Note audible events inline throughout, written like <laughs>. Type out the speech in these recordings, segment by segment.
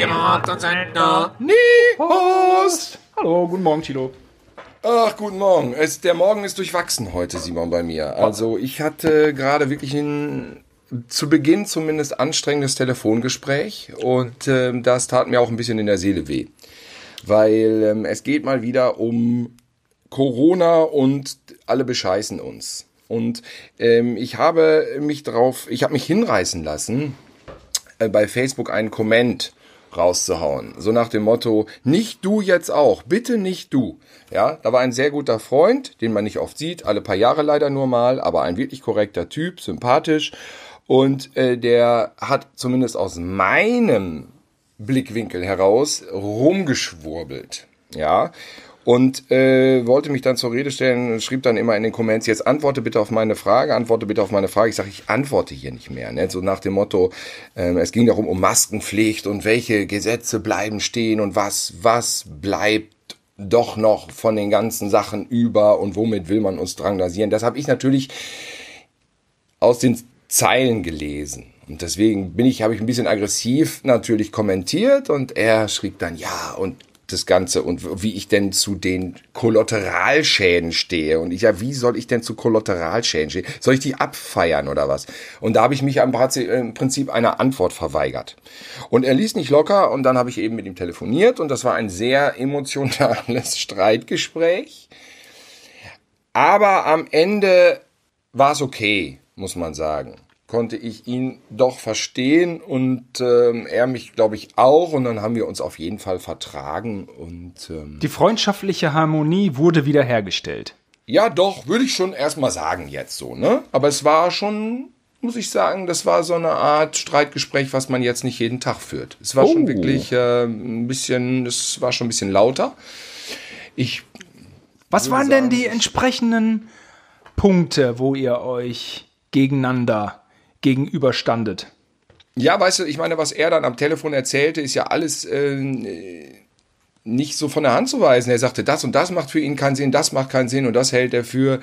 Piratensender. Nie Host. Hallo, guten Morgen, Tilo. Ach, guten Morgen. Es, der Morgen ist durchwachsen heute, Simon, bei mir. Also ich hatte gerade wirklich ein zu Beginn zumindest anstrengendes Telefongespräch und ähm, das tat mir auch ein bisschen in der Seele weh. Weil ähm, es geht mal wieder um Corona und alle bescheißen uns. Und ähm, ich habe mich drauf, ich habe mich hinreißen lassen, äh, bei Facebook einen Comment rauszuhauen. So nach dem Motto, nicht du jetzt auch, bitte nicht du. Ja, da war ein sehr guter Freund, den man nicht oft sieht, alle paar Jahre leider nur mal, aber ein wirklich korrekter Typ, sympathisch. Und äh, der hat zumindest aus meinem Blickwinkel heraus rumgeschwurbelt. Ja, und äh, wollte mich dann zur Rede stellen und schrieb dann immer in den Comments, jetzt antworte bitte auf meine Frage, antworte bitte auf meine Frage. Ich sage, ich antworte hier nicht mehr. Ne? So nach dem Motto, äh, es ging darum um Maskenpflicht und welche Gesetze bleiben stehen und was, was bleibt doch noch von den ganzen Sachen über und womit will man uns drangsalieren. Das habe ich natürlich aus den Zeilen gelesen. Und deswegen bin ich, habe ich ein bisschen aggressiv natürlich kommentiert und er schrieb dann, ja, und das Ganze und wie ich denn zu den Kollateralschäden stehe. Und ich, ja, wie soll ich denn zu Kollateralschäden stehen? Soll ich die abfeiern oder was? Und da habe ich mich im Prinzip einer Antwort verweigert. Und er ließ nicht locker und dann habe ich eben mit ihm telefoniert und das war ein sehr emotionales <laughs> Streitgespräch. Aber am Ende war es okay, muss man sagen konnte ich ihn doch verstehen und ähm, er mich, glaube ich, auch. Und dann haben wir uns auf jeden Fall vertragen. Und ähm, die freundschaftliche Harmonie wurde wiederhergestellt. Ja, doch, würde ich schon erstmal sagen jetzt so, ne? Aber es war schon, muss ich sagen, das war so eine Art Streitgespräch, was man jetzt nicht jeden Tag führt. Es war oh. schon wirklich äh, ein bisschen, es war schon ein bisschen lauter. Ich. Was waren sagen, denn die entsprechenden Punkte, wo ihr euch gegeneinander gegenüberstandet. Ja, weißt du, ich meine, was er dann am Telefon erzählte, ist ja alles äh, nicht so von der Hand zu weisen. Er sagte, das und das macht für ihn keinen Sinn, das macht keinen Sinn und das hält er für,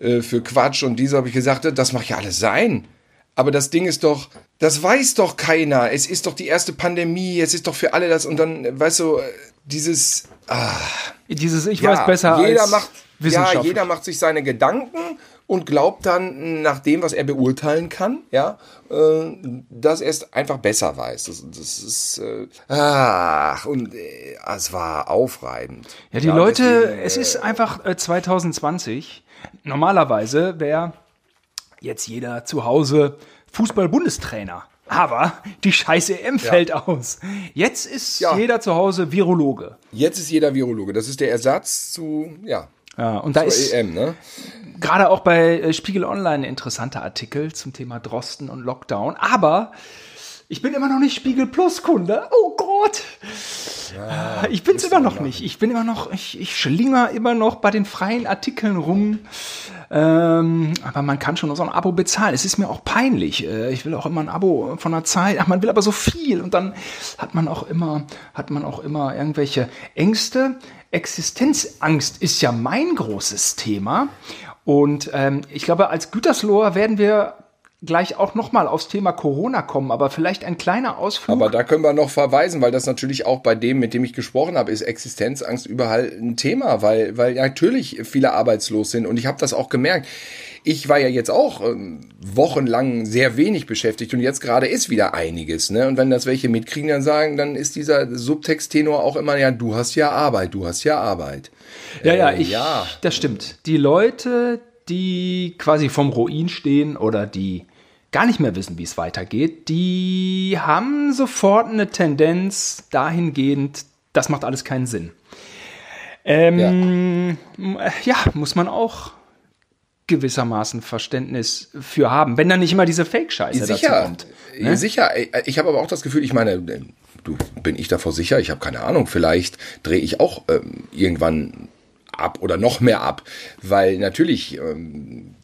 äh, für Quatsch. Und diese habe ich gesagt, das macht ja alles sein. Aber das Ding ist doch, das weiß doch keiner. Es ist doch die erste Pandemie, es ist doch für alle das. Und dann, weißt du, dieses. Ah, dieses Ich ja, weiß besser jeder als macht, Ja, jeder macht sich seine Gedanken und glaubt dann, nach dem, was er beurteilen kann, ja, äh, dass er es einfach besser weiß. Das, das ist, äh, ach, und äh, es war aufreibend. Ja, die ja, Leute, deswegen, es ist einfach äh, 2020. Normalerweise wäre jetzt jeder zu Hause Fußball-Bundestrainer. Aber die scheiße EM fällt ja. aus. Jetzt ist ja. jeder zu Hause Virologe. Jetzt ist jeder Virologe. Das ist der Ersatz zu, ja, ja, und da ist EM, ne? gerade auch bei äh, Spiegel Online ein interessanter Artikel zum Thema Drosten und Lockdown. Aber ich bin immer noch nicht Spiegel Plus Kunde. Oh Gott. Ja, ich bin's immer noch nicht. Ich bin immer noch, ich, ich schlinger immer noch bei den freien Artikeln rum. Ähm, aber man kann schon so ein Abo bezahlen. Es ist mir auch peinlich. Äh, ich will auch immer ein Abo von der Zeit. Ach, man will aber so viel und dann hat man auch immer, hat man auch immer irgendwelche Ängste. Existenzangst ist ja mein großes Thema. Und ähm, ich glaube, als Gütersloher werden wir gleich auch nochmal aufs Thema Corona kommen, aber vielleicht ein kleiner Ausflug. Aber da können wir noch verweisen, weil das natürlich auch bei dem, mit dem ich gesprochen habe, ist Existenzangst überall ein Thema, weil, weil natürlich viele arbeitslos sind. Und ich habe das auch gemerkt ich war ja jetzt auch ähm, wochenlang sehr wenig beschäftigt und jetzt gerade ist wieder einiges. Ne? Und wenn das welche mitkriegen, dann sagen, dann ist dieser Subtexttenor auch immer, ja, du hast ja Arbeit, du hast ja Arbeit. Ja, ja, äh, ich, ja. das stimmt. Die Leute, die quasi vom Ruin stehen oder die gar nicht mehr wissen, wie es weitergeht, die haben sofort eine Tendenz dahingehend, das macht alles keinen Sinn. Ähm, ja. ja, muss man auch gewissermaßen Verständnis für haben, wenn dann nicht immer diese Fake-Scheiße dazu kommt. Ne? Sicher, ich habe aber auch das Gefühl, ich meine, du bin ich davor sicher, ich habe keine Ahnung, vielleicht drehe ich auch ähm, irgendwann ab oder noch mehr ab, weil natürlich ähm,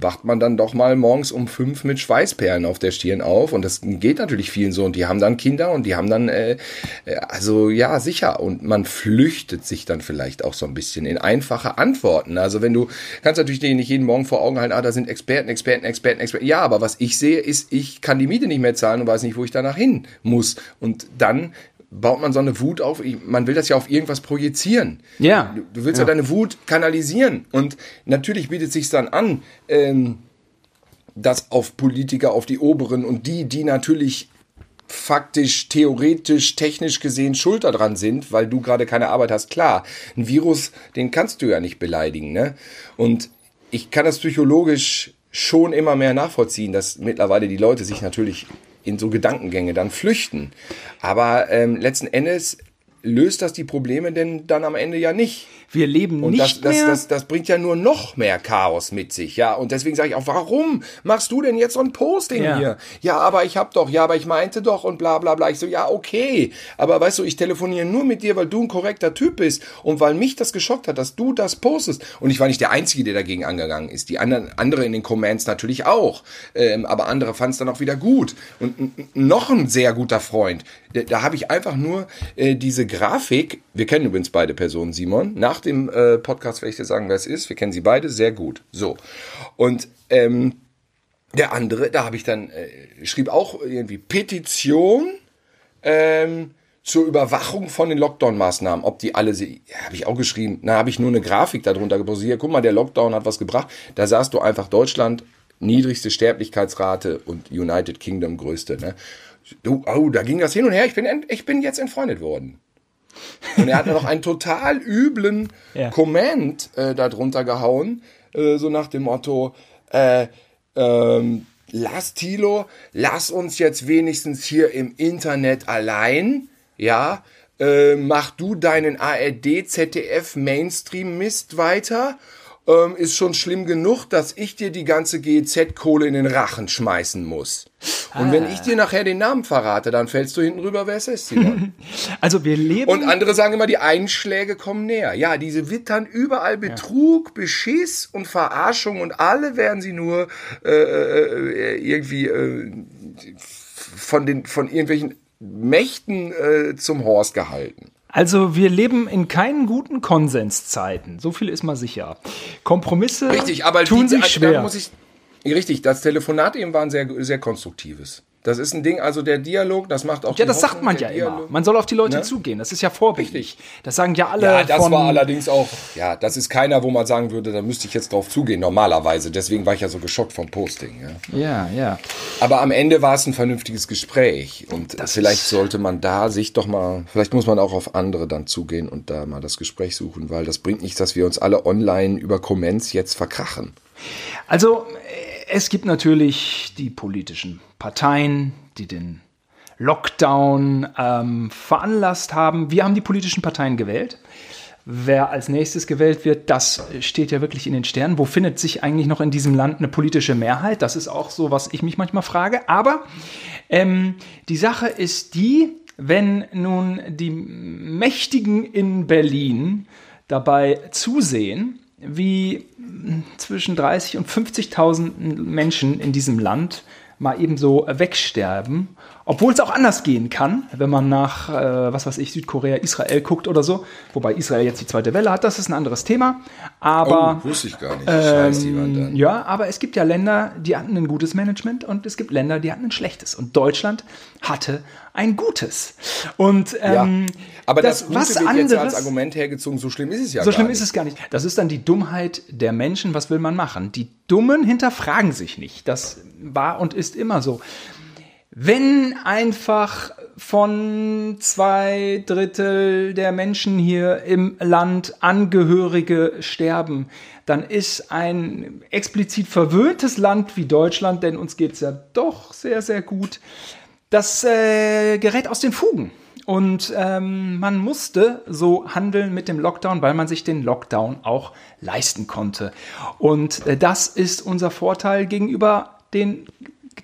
wacht man dann doch mal morgens um fünf mit Schweißperlen auf der Stirn auf. Und das geht natürlich vielen so. Und die haben dann Kinder und die haben dann, äh, äh, also ja, sicher. Und man flüchtet sich dann vielleicht auch so ein bisschen in einfache Antworten. Also wenn du, kannst natürlich nicht jeden Morgen vor Augen halten, ah, da sind Experten, Experten, Experten, Experten. Ja, aber was ich sehe, ist, ich kann die Miete nicht mehr zahlen und weiß nicht, wo ich danach hin muss. Und dann baut man so eine Wut auf. Man will das ja auf irgendwas projizieren. Ja. Du, du willst ja. ja. deine Wut kanalisieren. Und natürlich bietet sich dann an, ähm, das auf Politiker, auf die Oberen und die, die natürlich faktisch, theoretisch, technisch gesehen schuld daran sind, weil du gerade keine Arbeit hast. Klar, ein Virus, den kannst du ja nicht beleidigen. Ne? Und ich kann das psychologisch schon immer mehr nachvollziehen, dass mittlerweile die Leute sich natürlich in so Gedankengänge dann flüchten. Aber ähm, letzten Endes löst das die Probleme denn dann am Ende ja nicht. Wir leben und nicht das, das, mehr. Das, das, bringt ja nur noch mehr Chaos mit sich, ja. Und deswegen sage ich auch, warum machst du denn jetzt so ein Posting ja. hier? Ja, aber ich hab doch, ja, aber ich meinte doch und bla bla bla. Ich so, ja, okay. Aber weißt du, ich telefoniere nur mit dir, weil du ein korrekter Typ bist und weil mich das geschockt hat, dass du das postest. Und ich war nicht der Einzige, der dagegen angegangen ist. Die anderen, andere in den Comments natürlich auch. Ähm, aber andere fanden es dann auch wieder gut. Und noch ein sehr guter Freund, da, da habe ich einfach nur äh, diese Grafik, wir kennen übrigens beide Personen, Simon, nach nach dem äh, Podcast werde ich dir sagen, wer es ist. Wir kennen sie beide sehr gut. So. Und ähm, der andere, da habe ich dann, äh, schrieb auch irgendwie Petition ähm, zur Überwachung von den Lockdown-Maßnahmen. Ob die alle, habe ich auch geschrieben. Da habe ich nur eine Grafik darunter geposiert. Guck mal, der Lockdown hat was gebracht. Da sahst du einfach Deutschland, niedrigste Sterblichkeitsrate und United Kingdom größte. Ne? Du, oh, da ging das hin und her. Ich bin, ich bin jetzt entfreundet worden. Und er hat noch einen total üblen ja. Comment äh, darunter gehauen, äh, so nach dem Motto, äh, ähm, lass Tilo, lass uns jetzt wenigstens hier im Internet allein, ja, äh, mach du deinen ARD, ZDF Mainstream Mist weiter ähm, ist schon schlimm genug, dass ich dir die ganze GEZ-Kohle in den Rachen schmeißen muss. Und ah. wenn ich dir nachher den Namen verrate, dann fällst du hinten rüber, wer es ist, Simon. <laughs> also wir leben. Und andere sagen immer, die Einschläge kommen näher. Ja, diese wittern überall Betrug, ja. Beschiss und Verarschung und alle werden sie nur äh, äh, irgendwie äh, von den von irgendwelchen Mächten äh, zum Horst gehalten. Also wir leben in keinen guten Konsenszeiten, so viel ist mal sicher. Kompromisse richtig, aber tun die, sich schwer. Ich, richtig, das Telefonat eben war ein sehr, sehr konstruktives. Das ist ein Ding, also der Dialog, das macht auch. Ja, das sagt man ja Dialog. immer. Man soll auf die Leute ne? zugehen. Das ist ja vorbildlich. Das sagen ja alle. Ja, das war allerdings auch. Ja, das ist keiner, wo man sagen würde, da müsste ich jetzt drauf zugehen, normalerweise. Deswegen war ich ja so geschockt vom Posting. Ja, ja. ja. Aber am Ende war es ein vernünftiges Gespräch. Und das vielleicht sollte man da sich doch mal, vielleicht muss man auch auf andere dann zugehen und da mal das Gespräch suchen, weil das bringt nichts, dass wir uns alle online über Comments jetzt verkrachen. Also, es gibt natürlich die politischen Parteien, die den Lockdown ähm, veranlasst haben. Wir haben die politischen Parteien gewählt. Wer als nächstes gewählt wird, das steht ja wirklich in den Sternen. Wo findet sich eigentlich noch in diesem Land eine politische Mehrheit? Das ist auch so, was ich mich manchmal frage. Aber ähm, die Sache ist die, wenn nun die Mächtigen in Berlin dabei zusehen, wie zwischen 30 und 50.000 Menschen in diesem Land mal eben so wegsterben, obwohl es auch anders gehen kann, wenn man nach, äh, was weiß ich, Südkorea, Israel guckt oder so, wobei Israel jetzt die zweite Welle hat, das ist ein anderes Thema. Aber oh, wusste ich gar nicht. Ähm, ja, aber es gibt ja Länder, die hatten ein gutes Management und es gibt Länder, die hatten ein schlechtes. Und Deutschland hatte ein gutes. Und ähm, ja, aber das, das was wird anderes, jetzt als Argument hergezogen, so schlimm ist es ja so gar nicht. So schlimm ist es gar nicht. Das ist dann die Dummheit der Menschen. Was will man machen? Die Dummen hinterfragen sich nicht. Das war und ist immer so. Wenn einfach von zwei Drittel der Menschen hier im Land Angehörige sterben, dann ist ein explizit verwöhntes Land wie Deutschland, denn uns geht es ja doch sehr, sehr gut, das äh, gerät aus den Fugen. Und ähm, man musste so handeln mit dem Lockdown, weil man sich den Lockdown auch leisten konnte. Und äh, das ist unser Vorteil gegenüber den,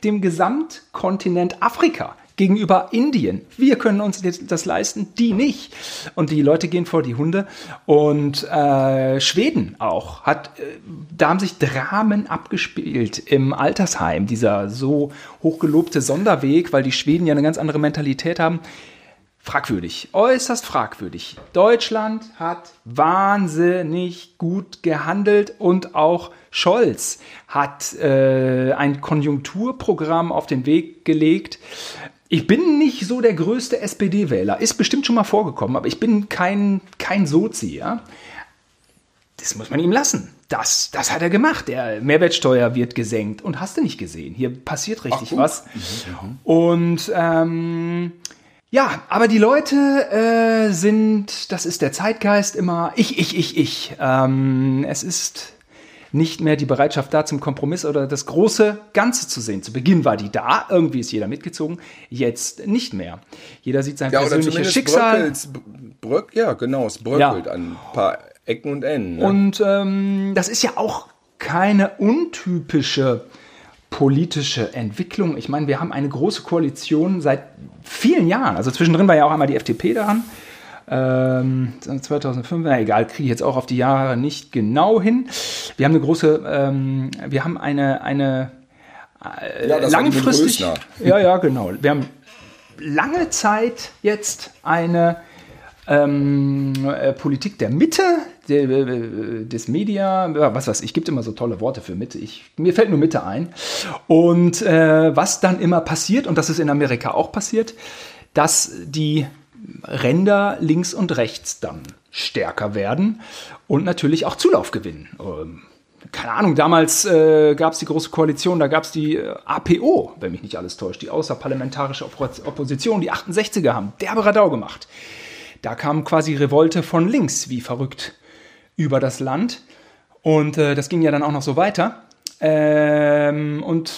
dem Gesamtkontinent Afrika. gegenüber Indien. Wir können uns das leisten, die nicht. Und die Leute gehen vor die Hunde. Und äh, Schweden auch hat, äh, da haben sich Dramen abgespielt im Altersheim, dieser so hochgelobte Sonderweg, weil die Schweden ja eine ganz andere Mentalität haben fragwürdig, äußerst fragwürdig. Deutschland hat wahnsinnig gut gehandelt und auch Scholz hat äh, ein Konjunkturprogramm auf den Weg gelegt. Ich bin nicht so der größte SPD-Wähler, ist bestimmt schon mal vorgekommen, aber ich bin kein, kein Sozi. Ja? Das muss man ihm lassen. Das, das hat er gemacht. Der Mehrwertsteuer wird gesenkt und hast du nicht gesehen. Hier passiert richtig Ach, was. Mhm, mhm. Und ähm, ja, aber die Leute äh, sind, das ist der Zeitgeist immer, ich, ich, ich, ich. Ähm, es ist nicht mehr die Bereitschaft da zum Kompromiss oder das große Ganze zu sehen. Zu Beginn war die da, irgendwie ist jeder mitgezogen, jetzt nicht mehr. Jeder sieht sein ja, persönliches Schicksal. Bröck, ja, genau, es bröckelt ja. an ein paar Ecken und Enden. Ne? Und ähm, das ist ja auch keine untypische politische Entwicklung. Ich meine, wir haben eine große Koalition seit vielen Jahren. Also zwischendrin war ja auch einmal die FDP daran. Ähm, 2005, na egal, kriege ich jetzt auch auf die Jahre nicht genau hin. Wir haben eine große, ähm, wir haben eine, eine äh, ja, langfristig. <laughs> Ja, ja, genau. Wir haben lange Zeit jetzt eine ähm, äh, Politik der Mitte, der, äh, des Media, was weiß ich, gibt immer so tolle Worte für Mitte. Ich, mir fällt nur Mitte ein. Und äh, was dann immer passiert, und das ist in Amerika auch passiert, dass die Ränder links und rechts dann stärker werden und natürlich auch Zulauf gewinnen. Ähm, keine Ahnung, damals äh, gab es die Große Koalition, da gab es die äh, APO, wenn mich nicht alles täuscht, die außerparlamentarische Opposition, die 68er haben derbe Radau gemacht. Da kam quasi Revolte von links wie verrückt über das Land. Und äh, das ging ja dann auch noch so weiter. Ähm, und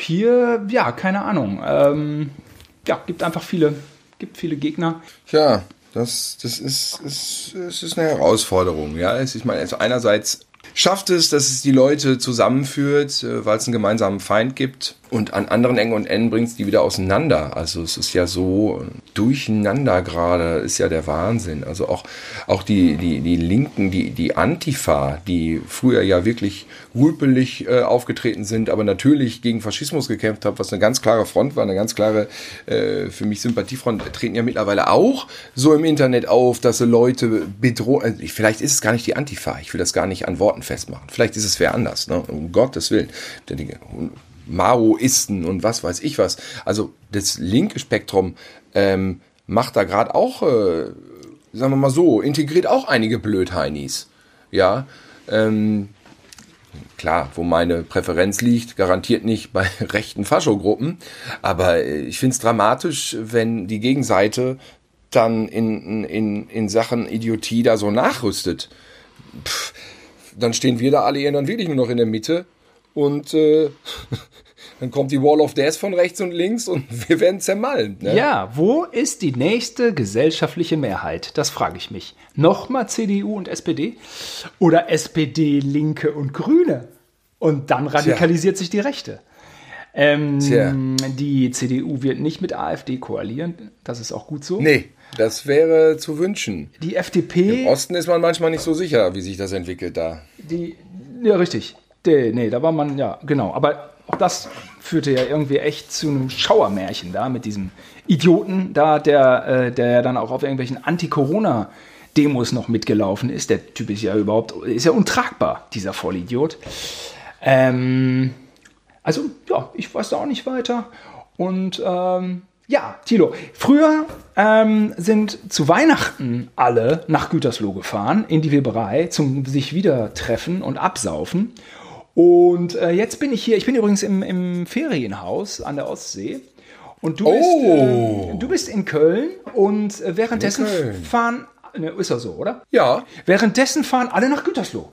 hier, ja, keine Ahnung. Ähm, ja, gibt einfach viele, gibt viele Gegner. Tja, das, das ist, ist, ist, ist eine Herausforderung. Ja, es, ich also einerseits schafft es, dass es die Leute zusammenführt, äh, weil es einen gemeinsamen Feind gibt. Und an anderen Ecken und Enden bringt es die wieder auseinander. Also es ist ja so durcheinander gerade, ist ja der Wahnsinn. Also auch, auch die, die, die Linken, die, die Antifa, die früher ja wirklich rüpelig äh, aufgetreten sind, aber natürlich gegen Faschismus gekämpft haben, was eine ganz klare Front war, eine ganz klare äh, für mich Sympathiefront, treten ja mittlerweile auch so im Internet auf, dass sie Leute bedrohen. Äh, vielleicht ist es gar nicht die Antifa, ich will das gar nicht an Worten festmachen. Vielleicht ist es wer anders, ne? um Gottes Willen. Maoisten und was weiß ich was. Also das linke Spektrum ähm, macht da gerade auch, äh, sagen wir mal so, integriert auch einige Blödheinis. Ja, ähm, klar, wo meine Präferenz liegt, garantiert nicht bei <laughs> rechten Faschogruppen. Aber äh, ich finde es dramatisch, wenn die Gegenseite dann in, in, in Sachen Idiotie da so nachrüstet. Pff, dann stehen wir da alle dann wirklich nur noch in der Mitte und äh, <laughs> dann kommt die Wall of Death von rechts und links und <laughs> wir werden zermalmt. Ne? Ja, wo ist die nächste gesellschaftliche Mehrheit? Das frage ich mich. Nochmal CDU und SPD? Oder SPD, Linke und Grüne? Und dann radikalisiert Tja. sich die Rechte. Ähm, die CDU wird nicht mit AfD koalieren. Das ist auch gut so. Nee, das wäre zu wünschen. Die FDP. Im Osten ist man manchmal nicht so sicher, wie sich das entwickelt da. Die, ja, richtig. De, nee, da war man, ja, genau. Aber auch das führte ja irgendwie echt zu einem Schauermärchen da mit diesem Idioten da, der, äh, der dann auch auf irgendwelchen Anti-Corona-Demos noch mitgelaufen ist. Der Typ ist ja überhaupt, ist ja untragbar, dieser Vollidiot. Ähm, also, ja, ich weiß da auch nicht weiter. Und ähm, ja, Tilo, früher ähm, sind zu Weihnachten alle nach Gütersloh gefahren, in die Weberei, zum sich wieder treffen und absaufen. Und äh, jetzt bin ich hier, ich bin übrigens im, im Ferienhaus an der Ostsee. Und du, oh. bist, äh, du bist in Köln und äh, währenddessen fahren, ne, ist ja so, oder? Ja. Währenddessen fahren alle nach Gütersloh.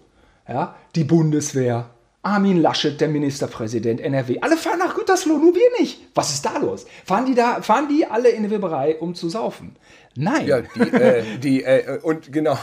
Ja, die Bundeswehr, Armin Laschet, der Ministerpräsident NRW. Alle fahren nach Gütersloh, nur wir nicht. Was ist da los? Fahren die da, fahren die alle in die Weberei, um zu saufen? Nein. Ja, die, äh, die äh, und genau.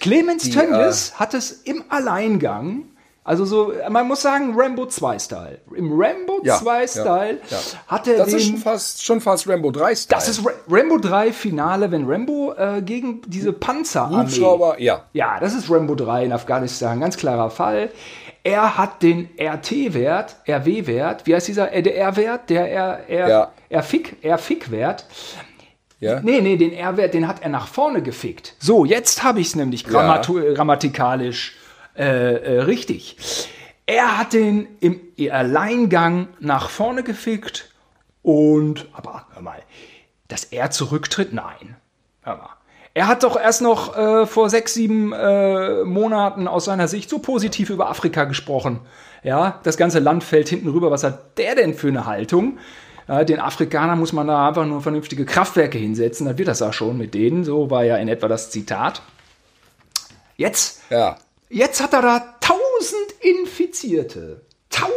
Clemens Tönnies äh, hat es im Alleingang Also so, man muss sagen, Rambo 2-Style. Im Rambo Ja, 2-Style ja, ja. hat er Das den... ist schon fast, schon fast Rambo 3 Style. das ist Ra Rambo 3 Finale, wenn Rambo äh, gegen diese Panzerarmee... Hubschrauber, ja. Ja, das ist Rambo 3 in Afghanistan, ganz klarer Fall. Er hat den RT-Wert, RW-Wert, wie heißt dieser, äh, der R-Wert, der R, R, Ja. R-Fick, R-Fick-Wert. ja. Nee, nee, den R-Wert, den hat er nach vorne gefickt. So, jetzt habe ich es nämlich grammatikalisch äh, äh, richtig. Er hat den im Alleingang nach vorne gefickt und, aber hör mal, dass er zurücktritt, nein. Hör mal. Er hat doch erst noch äh, vor sechs, sieben äh, Monaten aus seiner Sicht so positiv über Afrika gesprochen. Ja, das ganze Land fällt hinten rüber. Was hat der denn für eine Haltung? Ja, den Afrikanern muss man da einfach nur vernünftige Kraftwerke hinsetzen, dann wird das auch schon mit denen. So war ja in etwa das Zitat. Jetzt Ja. Jetzt hat er da 1000 Infizierte. Tau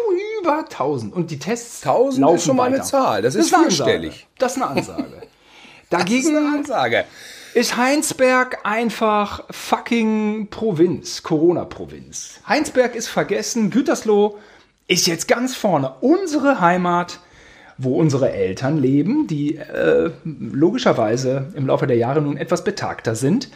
über 1000. Und die Tests 1000 laufen ist schon mal eine. Zahl. Das ist eine Ansage. vierstellig. Das ist eine Ansage. <laughs> Das ist Dagegen eine Ansage. ist Heinsberg einfach fucking Provinz, Corona-Provinz. Heinsberg ist vergessen, Gütersloh ist jetzt ganz vorne. Unsere Heimat, wo unsere Eltern leben, die äh, logischerweise im Laufe der Jahre nun etwas betagter sind.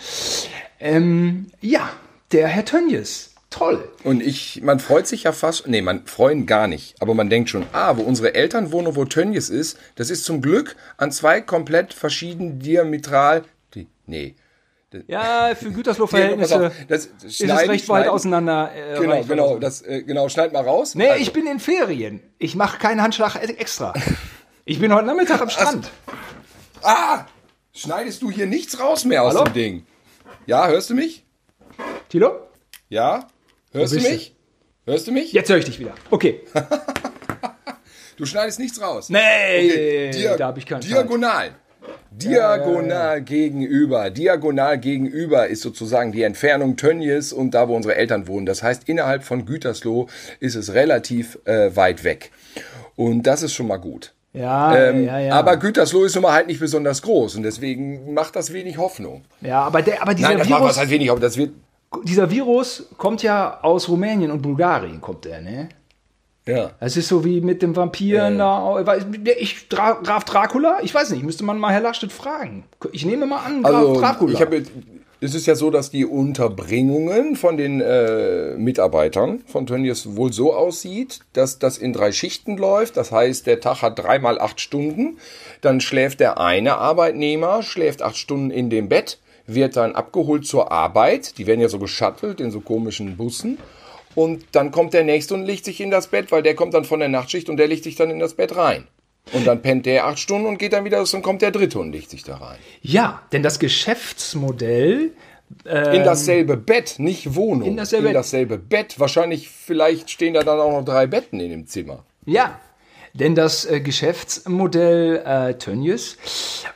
Ähm, ja, der Herr Tönjes. Toll. Und ich, man freut sich ja fast, nee, man freuen gar nicht, aber man denkt schon, ah, wo unsere Eltern wohnen und wo Tönnies ist, das ist zum Glück an zwei komplett verschieden diametral, die, nee. Ja, für Gütersloh-Verhältnisse ist es schneiden, recht weit auseinander. Äh, Genau, reicht genau, also. das, äh, genau, schneid mal raus. Nee, Also, ich bin in Ferien. Ich mache keinen Handschlag e- extra. Ich bin heute Nachmittag am Strand. Ah! Schneidest du hier nichts raus mehr aus Hallo? dem Ding? Ja, hörst du mich? Tilo? Ja? Hörst du bist du? mich? Hörst du mich? Jetzt höre ich dich wieder. Okay. <laughs> Du schneidest nichts raus. Nee, Dia- da habe ich keinen Fall. Diagonal. Diagonal gegenüber. Diagonal gegenüber ist sozusagen die Entfernung Tönnies und da, wo unsere Eltern wohnen. Das heißt, innerhalb von Gütersloh ist es relativ äh, weit weg. Und das ist schon mal gut. Ja, Ähm, ja, ja. Aber Gütersloh ist nun mal halt nicht besonders groß und deswegen macht das wenig Hoffnung. ja, aber, der, aber dieser, Nein, das macht Virus, was halt wenig Hoffnung. Das wird, dieser Virus kommt ja aus Rumänien und Bulgarien, kommt der, ne? ja. Das ist so wie mit dem Vampiren da. weiß- Ich, Dra Graf Dracula? Ich weiß nicht, müsste man mal Herr Laschet fragen. Ich nehme mal an, Graf Also, Dracula. ich habe es ist ja so, dass die Unterbringungen von den äh, Mitarbeitern von Tönnies wohl so aussieht, dass das in drei Schichten läuft. Das heißt, der Tag hat dreimal acht Stunden. Dann schläft der eine Arbeitnehmer, schläft acht Stunden in dem Bett, wird dann abgeholt zur Arbeit. Die werden ja so geschattelt in so komischen Bussen. Und dann kommt der nächste und legt sich in das Bett, weil der kommt dann von der Nachtschicht und der legt sich dann in das Bett rein. Und dann pennt der acht Stunden und geht dann wieder raus und kommt der dritte und legt sich da rein. ja, denn das Geschäftsmodell In dasselbe Bett, nicht Wohnung. Ähm, in dasselbe- in dasselbe Bett. Wahrscheinlich, vielleicht stehen da dann auch noch drei Betten in dem Zimmer. Ja, denn das äh, Geschäftsmodell äh, Tönnies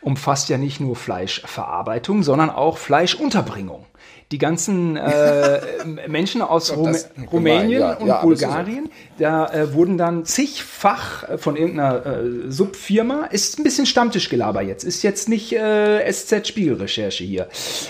umfasst ja nicht nur Fleischverarbeitung, sondern auch Fleischunterbringung. Die ganzen äh, <laughs> Menschen aus gemein, Rumänien ja. und Ja, ist so. Bulgarien, da äh, wurden dann zigfach äh, von irgendeiner äh, Subfirma, ist ein bisschen Stammtischgelaber jetzt, ist jetzt nicht äh, SZ-Spiegelrecherche hier.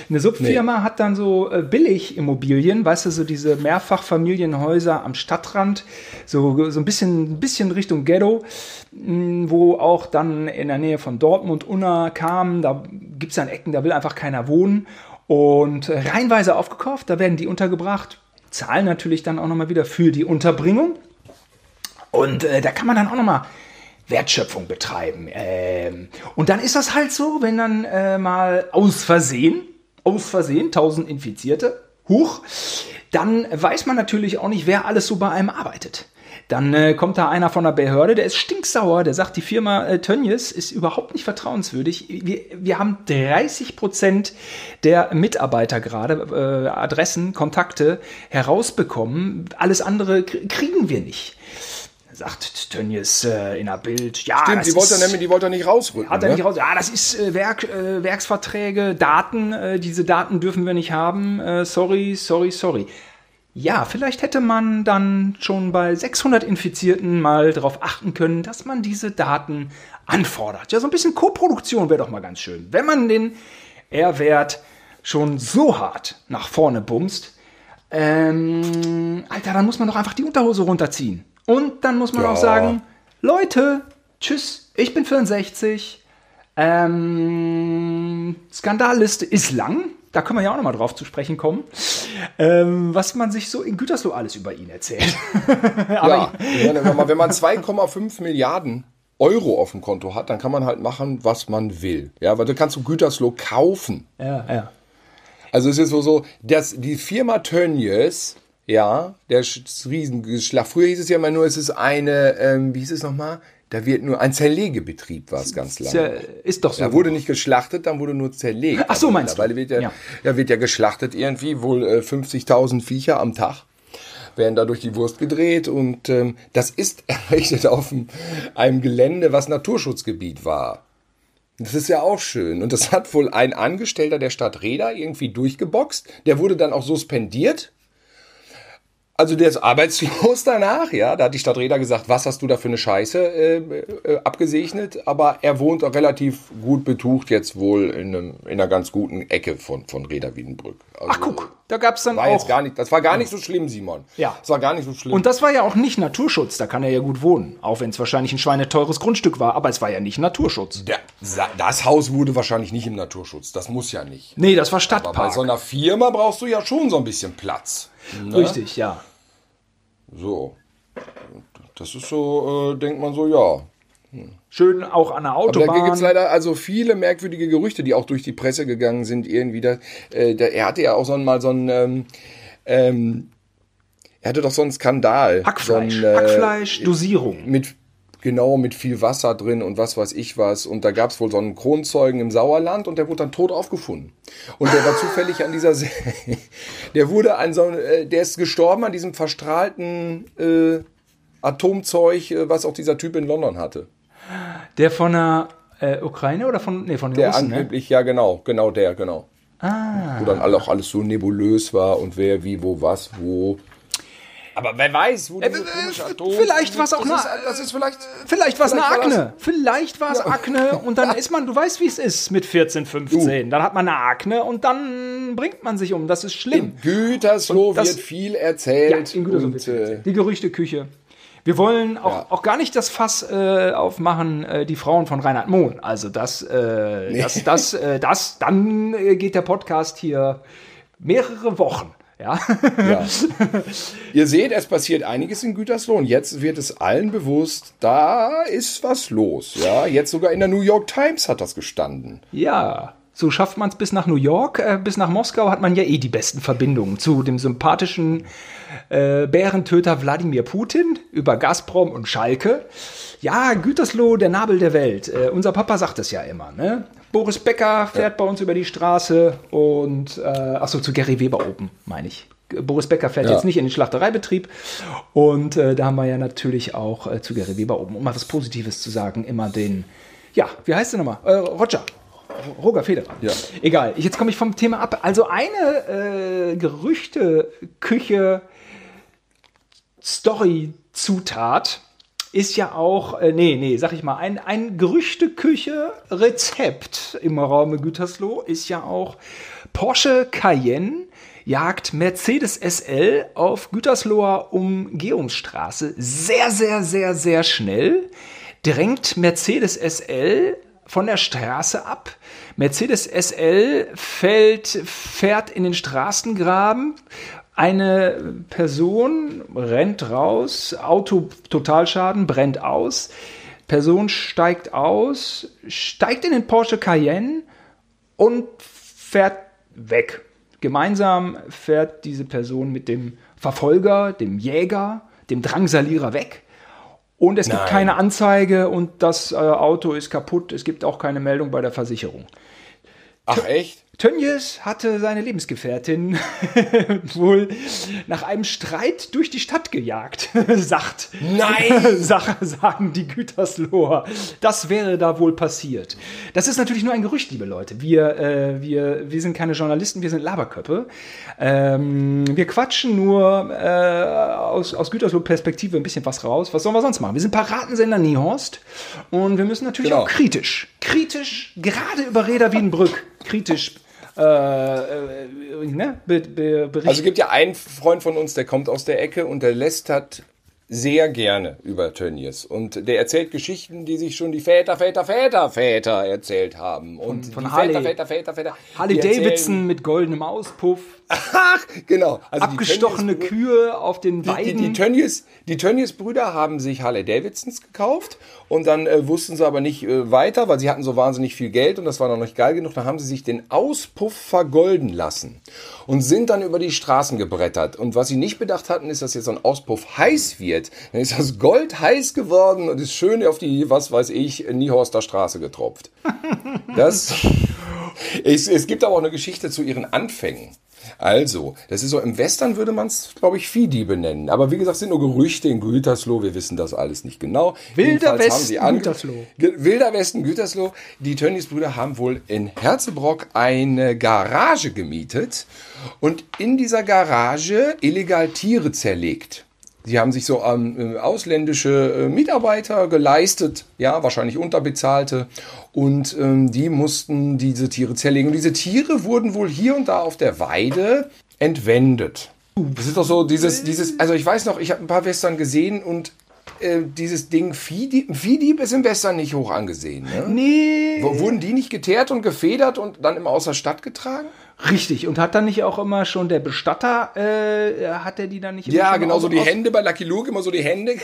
Eine Subfirma hat dann so äh, Billigimmobilien, weißt du, so diese Mehrfachfamilienhäuser am Stadtrand, so, so ein bisschen, ein bisschen Richtung Ghetto, mh, wo auch dann in der Nähe von Dortmund, Unna kam, da gibt es dann Ecken, da will einfach keiner wohnen und äh, reihenweise aufgekauft, da werden die untergebracht, zahlen natürlich dann auch nochmal wieder für die Unterbringung und äh, da kann man dann auch nochmal Wertschöpfung betreiben. Ähm, und dann ist das halt so, wenn dann äh, mal aus Versehen, aus Versehen, 1000 Infizierte, huch, dann weiß man natürlich auch nicht, wer alles so bei einem arbeitet. Dann äh, kommt da einer von der Behörde, der ist stinksauer, der sagt, die Firma äh, Tönnies ist überhaupt nicht vertrauenswürdig. Wir, wir haben 30 Prozent der Mitarbeiter gerade, äh, Adressen, Kontakte herausbekommen. Alles andere kr- kriegen wir nicht. Sagt Tönnies äh, in einer Bild. Ja, Stimmt, das die wollte ist- er nämlich, die wollte er nicht rausrücken. hat er ne? nicht raus. Ja, das ist äh, Werk, äh, Werksverträge, Daten. Äh, diese Daten dürfen wir nicht haben. Äh, sorry, sorry, sorry. Ja, vielleicht hätte man dann schon bei 600 Infizierten mal darauf achten können, dass man diese Daten anfordert. Ja, so ein bisschen Koproduktion wäre doch mal ganz schön. Wenn man den R-Wert schon so hart nach vorne bumst, ähm, Alter, dann muss man doch einfach die Unterhose runterziehen. Und dann muss man ja. auch sagen, Leute, tschüss, ich bin 64. Ähm, Skandalliste ist lang. Da können wir ja auch nochmal drauf zu sprechen kommen, ähm, was man sich so in Gütersloh alles über ihn erzählt. <laughs> ja, wenn man, wenn man 2,5 Milliarden Euro auf dem Konto hat, dann kann man halt machen, was man will. Ja, weil du kannst du Gütersloh kaufen. Ja, ja. Also es ist so, so dass die Firma Tönnies, ja, der Riesengeschlag. Früher hieß es ja immer nur, es ist eine, ähm, wie hieß es nochmal? Da wird nur ein Zerlegebetrieb war es ganz lange. Ist doch so. Da wurde nicht geschlachtet, dann wurde nur zerlegt. Ach so, meinst du? Wird ja, ja. ja, wird ja geschlachtet irgendwie, wohl äh, 50.000 Viecher am Tag werden da durch die Wurst gedreht und ähm, das ist <laughs> errichtet auf einem Gelände, was Naturschutzgebiet war. Das ist ja auch schön. Und das hat wohl ein Angestellter der Stadt Reda irgendwie durchgeboxt. Der wurde dann auch suspendiert also der ist arbeitslos <laughs> danach, ja. Da hat die Stadt Reda gesagt, was hast du da für eine Scheiße äh, äh, abgesegnet? Aber er wohnt auch relativ gut betucht jetzt wohl in, einem, in einer ganz guten Ecke von, von Reda Wiedenbrück. Also, Ach guck, da gab es dann war auch... Jetzt gar nicht, das war gar nicht so schlimm, Simon. Ja. Das war gar nicht so schlimm. Und das war ja auch nicht Naturschutz, da kann er ja gut wohnen. Auch wenn es wahrscheinlich ein schweineteures Grundstück war, aber es war ja nicht Naturschutz. Der, das Haus wurde wahrscheinlich nicht im Naturschutz, das muss ja nicht. Nee, das war Stadtpark. Aber bei so einer Firma brauchst du ja schon so ein bisschen Platz. Ne? Richtig, ja. So. Das ist so, äh, denkt man so, ja. Hm. Schön auch an der Autobahn. Aber da gibt es leider also viele merkwürdige Gerüchte, die auch durch die Presse gegangen sind. Irgendwie, da, äh, da, er hatte ja auch so mal so ein, ähm, ähm, er hatte doch so einen Skandal. Hackfleisch, so ein, äh, Hackfleisch-Dosierung. Mit, genau, mit viel Wasser drin und was weiß ich was. Und da gab es wohl so einen Kronzeugen im Sauerland und der wurde dann tot aufgefunden. Und der war zufällig an dieser, Se <laughs> der wurde an so, äh, der ist gestorben an diesem verstrahlten äh, Atomzeug, äh, was auch dieser Typ in London hatte. Der von der äh, Ukraine oder von, nee, von den Der Russen, ne? angeblich, ne? ja genau, genau der, genau. Ah. Wo dann auch alles so nebulös war und wer, wie, wo, was, wo. Aber wer weiß, wo äh, diese komische Atom... Vielleicht war es auch eine... Das ist vielleicht... Vielleicht war es eine Akne. Vielleicht war es ja. Akne und dann ist man... Du weißt, wie es ist mit 14, 15. Du. Dann hat man eine Akne und dann bringt man sich um. Das ist schlimm. In Gütersloh das, wird viel erzählt. Ja, in Gütersloh und, wird viel erzählt. Die Gerüchteküche. Wir wollen auch, ja. auch gar nicht das Fass äh, aufmachen, äh, die Frauen von Reinhard Mohn. Also das, äh, nee. das, das, äh, das, dann äh, geht der Podcast hier mehrere Wochen. Ja. ja. <laughs> Ihr seht, es passiert einiges in Gütersloh und jetzt wird es allen bewusst, da ist was los. Ja, jetzt sogar in der New York Times hat das gestanden. Ja. So schafft man es bis nach New York, äh, bis nach Moskau hat man ja eh die besten Verbindungen zu dem sympathischen äh, Bärentöter Wladimir Putin über Gazprom und Schalke. Ja, Gütersloh, der Nabel der Welt. Äh, unser Papa sagt es ja immer. Ne? Boris Becker fährt ja. bei uns über die Straße und, äh, achso, zu Gary Weber oben, meine ich. Boris Becker fährt ja. jetzt nicht in den Schlachtereibetrieb. Und äh, da haben wir ja natürlich auch äh, zu Gary Weber oben, um mal was Positives zu sagen, immer den, ja, wie heißt der nochmal? Äh, Roger. Roger Federer. Ja. Egal, jetzt komme ich vom Thema ab. Also eine äh, Gerüchte-Küche Story-Zutat ist ja auch, äh, nee, nee, sag ich mal, ein, ein Gerüchteküche-Rezept im Raum Gütersloh ist ja auch Porsche Cayenne jagt Mercedes SL auf Gütersloher Umgehungsstraße sehr, sehr, sehr, sehr schnell, drängt Mercedes SL von der Straße ab. Mercedes SL fällt, fährt in den Straßengraben. Eine Person rennt raus, Auto Totalschaden, brennt aus. Person steigt aus, steigt in den Porsche Cayenne und fährt weg. Gemeinsam fährt diese Person mit dem Verfolger, dem Jäger, dem Drangsalierer weg. Und es Nein. gibt keine Anzeige und das äh, Auto ist kaputt. Es gibt auch keine Meldung bei der Versicherung. Ach echt? Tönjes hatte seine Lebensgefährtin <laughs> wohl nach einem Streit durch die Stadt gejagt, <laughs> sagt. Nein! <laughs> sagen die Gütersloher. Das wäre da wohl passiert. Das ist natürlich nur ein Gerücht, liebe Leute. Wir, äh, wir, wir sind keine Journalisten, wir sind Laberköppe. Ähm, wir quatschen nur äh, aus, aus Gütersloh-Perspektive ein bisschen was raus. Was sollen wir sonst machen? Wir sind Paratensender Niehorst und wir müssen natürlich genau. auch kritisch, kritisch, gerade über Reda Wiedenbrück, kritisch äh, äh, ne, be, be, berichten. Also es gibt ja einen Freund von uns, der kommt aus der Ecke und der lästert sehr gerne über Tönnies. Und der erzählt Geschichten, die sich schon die Väter, Väter, Väter, Väter erzählt haben. Und von, von Harley, Väter, Väter, Väter, Väter. Harley Davidson mit goldenem Auspuff. Ach, genau. Also Abgestochene Kühe auf den Weiden. Die, die, die, Tönnies, die Tönnies-Brüder haben sich Harley Davidsons gekauft und dann äh, wussten sie aber nicht äh, weiter, weil sie hatten so wahnsinnig viel Geld und das war noch nicht geil genug. Dann haben sie sich den Auspuff vergolden lassen und sind dann über die Straßen gebrettert. Und was sie nicht bedacht hatten, ist, dass jetzt so ein Auspuff heiß wird. Dann ist das Gold heiß geworden und ist schön auf die, was weiß ich, Niehorster Straße getropft. <laughs> Das, es, es gibt aber auch eine Geschichte zu ihren Anfängen. Also, das ist so, im Western würde man es, glaube ich, Viehdiebe nennen. Aber wie gesagt, sind nur Gerüchte in Gütersloh, wir wissen das alles nicht genau. Wilder Westen Gütersloh. Wilder Westen Gütersloh. Die Tönnies-Brüder haben wohl in Herzebrock eine Garage gemietet und in dieser Garage illegal Tiere zerlegt. Sie haben sich so an ähm, ausländische äh, Mitarbeiter geleistet, ja, wahrscheinlich unterbezahlte, und ähm, die mussten diese Tiere zerlegen. Und diese Tiere wurden wohl hier und da auf der Weide entwendet. Das ist doch so dieses, dieses, also ich weiß noch, ich habe ein paar Western gesehen und äh, dieses Ding Viehdieb, Viehdieb ist im Western nicht hoch angesehen. Ne? Nee. W wurden die nicht geteert und gefedert und dann immer aus der Stadt getragen? Richtig, und hat dann nicht auch immer schon der Bestatter, äh, hat er die dann nicht immer Ja, genau, so die Hände bei Lucky Luke, immer so die Hände.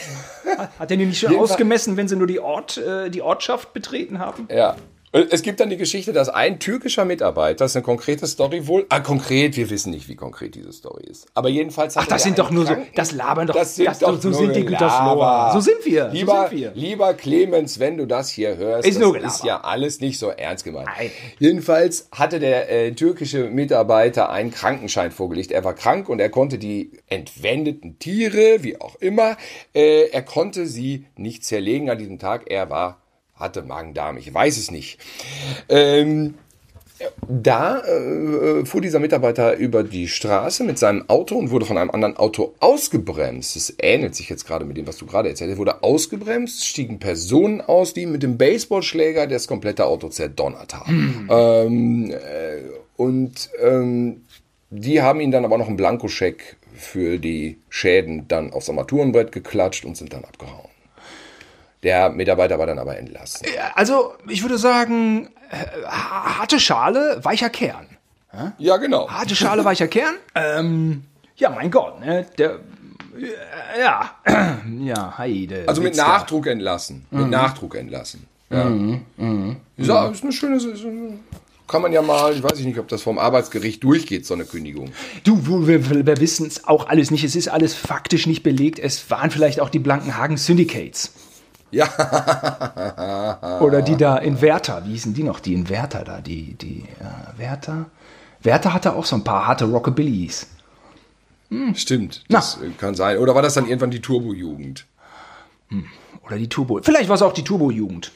Hat er die nicht schon <laughs> ausgemessen, wenn sie nur die, Ort, äh, die Ortschaft betreten haben? Ja, es gibt dann die Geschichte, dass ein türkischer Mitarbeiter, das ist eine konkrete Story wohl, ah, konkret, wir wissen nicht, wie konkret diese Story ist. Aber jedenfalls hat Ach, das sind doch nur Kranken, so, das labern doch, das sind das, doch so sind die Gütersloher. So sind wir, lieber, so sind wir. Lieber Clemens, wenn du das hier hörst, ist das ist ja alles nicht so ernst gemeint. Nein. Jedenfalls hatte der äh, türkische Mitarbeiter einen Krankenschein vorgelegt. Er war krank und er konnte die entwendeten Tiere, wie auch immer, äh, er konnte sie nicht zerlegen an diesem Tag. Er war hatte Magen-Darm, ich weiß es nicht. Ähm, da äh, fuhr dieser Mitarbeiter über die Straße mit seinem Auto und wurde von einem anderen Auto ausgebremst. Das ähnelt sich jetzt gerade mit dem, was du gerade erzählt hast. Er wurde ausgebremst, stiegen Personen aus, die mit dem Baseballschläger das komplette Auto zerdonnert haben. Mhm. Ähm, äh, und ähm, die haben ihn dann aber noch einen Blankoscheck für die Schäden dann aufs Armaturenbrett geklatscht und sind dann abgehauen. Der Mitarbeiter war dann aber entlassen. Also, ich würde sagen, äh, harte Schale, weicher Kern. Ja, genau. Harte Schale, weicher Kern. Ähm, ja, mein Gott, ne? Der, ja, <clears throat> ja, Heide. Also mit Nachdruck entlassen. Mit mhm. Nachdruck entlassen. Ja. Mhm. Mhm. Ja, ist eine schöne. Kann man ja mal, ich weiß nicht, ob das vom Arbeitsgericht durchgeht, so eine Kündigung. Du, wir, wir wissen es auch alles nicht. Es ist alles faktisch nicht belegt. Es waren vielleicht auch die Blankenhagen Syndicates. Ja. Oder die da in Werther, wie hießen die noch? Die in Werther da, die, die äh, Werther. Werther hatte auch so ein paar harte Rockabillys. Hm. Stimmt, das Na. kann sein. Oder war das dann irgendwann die Turbo-Jugend? Hm. Oder die Turbo. Vielleicht war es auch die Turbo-Jugend.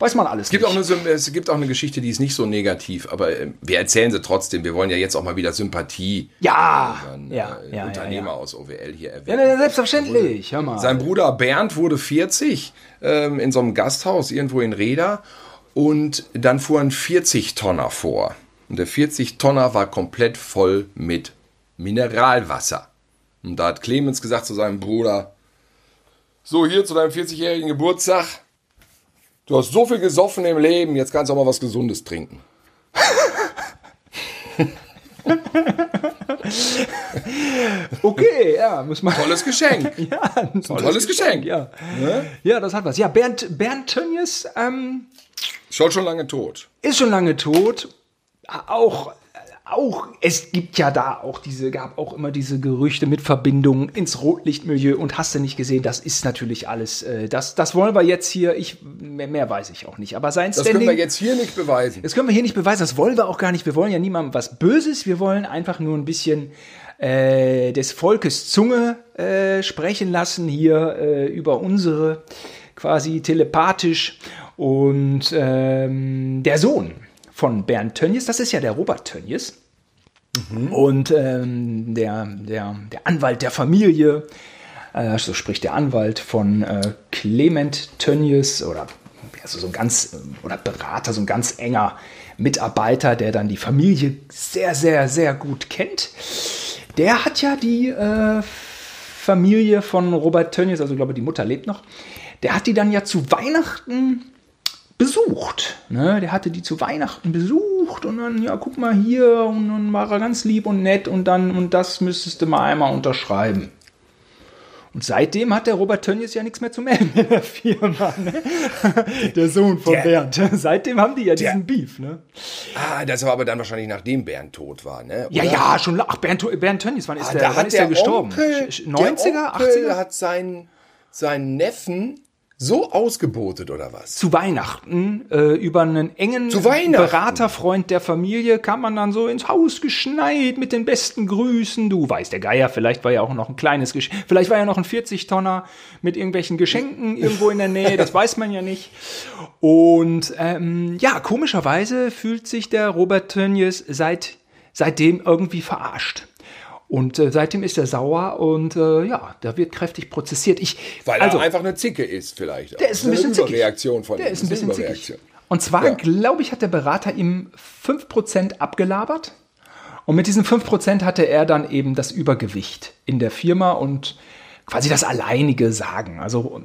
Weiß man alles es gibt, nicht. Auch eine, es gibt auch eine Geschichte, die ist nicht so negativ, aber äh, wir erzählen sie trotzdem. Wir wollen ja jetzt auch mal wieder Sympathie. Ja, unseren, ja, äh, ja Unternehmer ja, ja. aus OWL hier erwähnen. Ja, selbstverständlich. Hör mal. Sein Bruder Bernd wurde 40 ähm, in so einem Gasthaus irgendwo in Reda und dann fuhren 40 Tonner vor. Und der 40 Tonner war komplett voll mit Mineralwasser. Und da hat Clemens gesagt zu seinem Bruder, so hier zu deinem 40-jährigen Geburtstag, Du hast so viel gesoffen im Leben, jetzt kannst du auch mal was Gesundes trinken. okay, ja, muss man. Tolles Geschenk. <laughs> ja, ein tolles, tolles Geschenk. Geschenk. Ja. Ne? ja, das hat was. Ja, Bernd, Bernd Tönnies. Ähm, schon schon lange tot. Ist schon lange tot. Auch auch, es gibt ja da auch diese, gab auch immer diese Gerüchte mit Verbindungen ins Rotlichtmilieu und hast du nicht gesehen, das ist natürlich alles, äh, das, das wollen wir jetzt hier, ich, mehr, mehr weiß ich auch nicht, aber sein Das können wir jetzt hier nicht beweisen. Das können wir hier nicht beweisen, das wollen wir auch gar nicht, wir wollen ja niemandem was Böses, wir wollen einfach nur ein bisschen äh, des Volkes Zunge äh, sprechen lassen hier äh, über unsere quasi telepathisch und ähm, der Sohn von Bernd Tönnies, das ist ja der Robert Tönnies. Mhm. Und ähm, der, der, der Anwalt der Familie, äh, so spricht der Anwalt von äh, Clement Tönnies oder also so ein ganz, oder Berater, so ein ganz enger Mitarbeiter, der dann die Familie sehr, sehr, sehr gut kennt. Der hat ja die äh, Familie von Robert Tönnies, also ich glaube, die Mutter lebt noch, der hat die dann ja zu Weihnachten besucht. Ne? Der hatte die zu Weihnachten besucht und dann, ja, guck mal hier und dann war er ganz lieb und nett und dann, und das müsstest du mal einmal unterschreiben. Und seitdem hat der Robert Tönnies ja nichts mehr zu melden in der Firma. Ne? <laughs> Der Sohn von der, Bernd. <laughs> Seitdem haben die ja diesen der, Beef. Ne? Ah, das war aber dann wahrscheinlich nachdem Bernd tot war. Ne? Ja, ja, schon. Ach, Bernd, Bernd Tönnies, wann ist ah, der, wann ist der, der gestorben? Onkel, 90er, der Onkel 80er? hat seinen, seinen Neffen so ausgebotet oder was? Zu Weihnachten äh, über einen engen Beraterfreund der Familie kam man dann so ins Haus geschneit mit den besten Grüßen. Du weißt, der Geier, vielleicht war ja auch noch ein kleines Geschenk, vielleicht war ja noch ein 40-Tonner mit irgendwelchen Geschenken irgendwo in der Nähe, das weiß man ja nicht. Und ähm, ja, komischerweise fühlt sich der Robert Tönnies seit seitdem irgendwie verarscht. Und äh, seitdem ist er sauer und äh, ja, da wird kräftig prozessiert. Ich, Weil also, er einfach eine Zicke ist, vielleicht. Der ist ein bisschen zickig. Reaktion von der ihm. ist ein bisschen zickig. Und zwar, ja. glaube ich, hat der Berater ihm 5% abgelabert. Und mit diesen 5% hatte er dann eben das Übergewicht in der Firma und quasi das alleinige Sagen. Also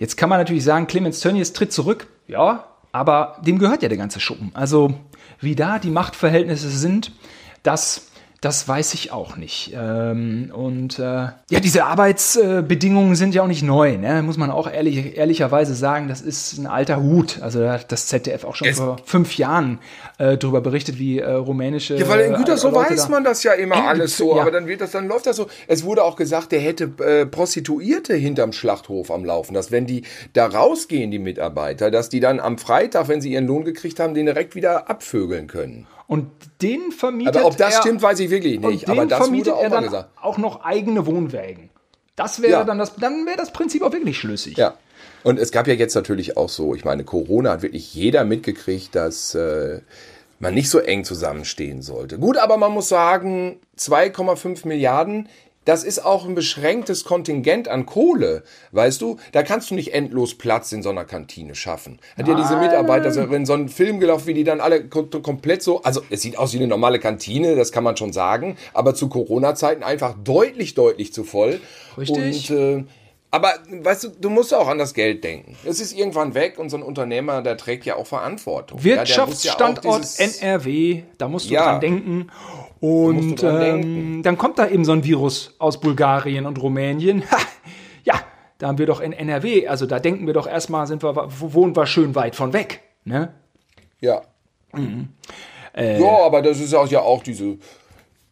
jetzt kann man natürlich sagen, Clemens Tönnies tritt zurück. Ja, aber dem gehört ja der ganze Schuppen. Also wie da die Machtverhältnisse sind, das das weiß ich auch nicht. Ähm, und äh, ja, diese Arbeitsbedingungen sind ja auch nicht neu, ne? muss man auch ehrlich, ehrlicherweise sagen. Das ist ein alter Hut. Also da hat das ZDF auch schon es vor fünf Jahren äh, darüber berichtet, wie äh, rumänische. Ja, weil in Gütersloh äh, weiß man das ja immer Eng alles so, ja. aber dann wird das, dann läuft das so. Es wurde auch gesagt, der hätte äh, Prostituierte hinterm Schlachthof am Laufen, dass wenn die da rausgehen, die Mitarbeiter, dass die dann am Freitag, wenn sie ihren Lohn gekriegt haben, den direkt wieder abvögeln können. Und den vermietet Aber ob das er, stimmt, weiß ich wirklich nicht. Und aber das vermietet wurde auch er dann gesagt. auch noch eigene Wohnwägen. Das wäre ja. dann das, dann wäre das Prinzip auch wirklich schlüssig. Ja. Und es gab ja jetzt natürlich auch so, ich meine, Corona hat wirklich jeder mitgekriegt, dass äh, man nicht so eng zusammenstehen sollte. Gut, aber man muss sagen, 2,5 Milliarden das ist auch ein beschränktes Kontingent an Kohle. Weißt du, da kannst du nicht endlos Platz in so einer Kantine schaffen. Hat ja diese Mitarbeiter so in so einen Film gelaufen, wie die dann alle komplett so, also es sieht aus wie eine normale Kantine, das kann man schon sagen, aber zu Corona-Zeiten einfach deutlich, deutlich zu voll. Richtig. Und äh, aber weißt du, du musst auch an das Geld denken. Es ist irgendwann weg und so ein Unternehmer, der trägt ja auch Verantwortung. Wirtschaftsstandort ja, ja NRW, da musst du ja. dran denken. Und ähm, dann kommt da eben so ein Virus aus Bulgarien und Rumänien. <laughs> Ha, ja, da haben wir doch in NRW, also da denken wir doch erstmal, sind wir, wohnen wir schön weit von weg. Ne? Ja. Mhm. Äh, ja, aber das ist auch ja auch diese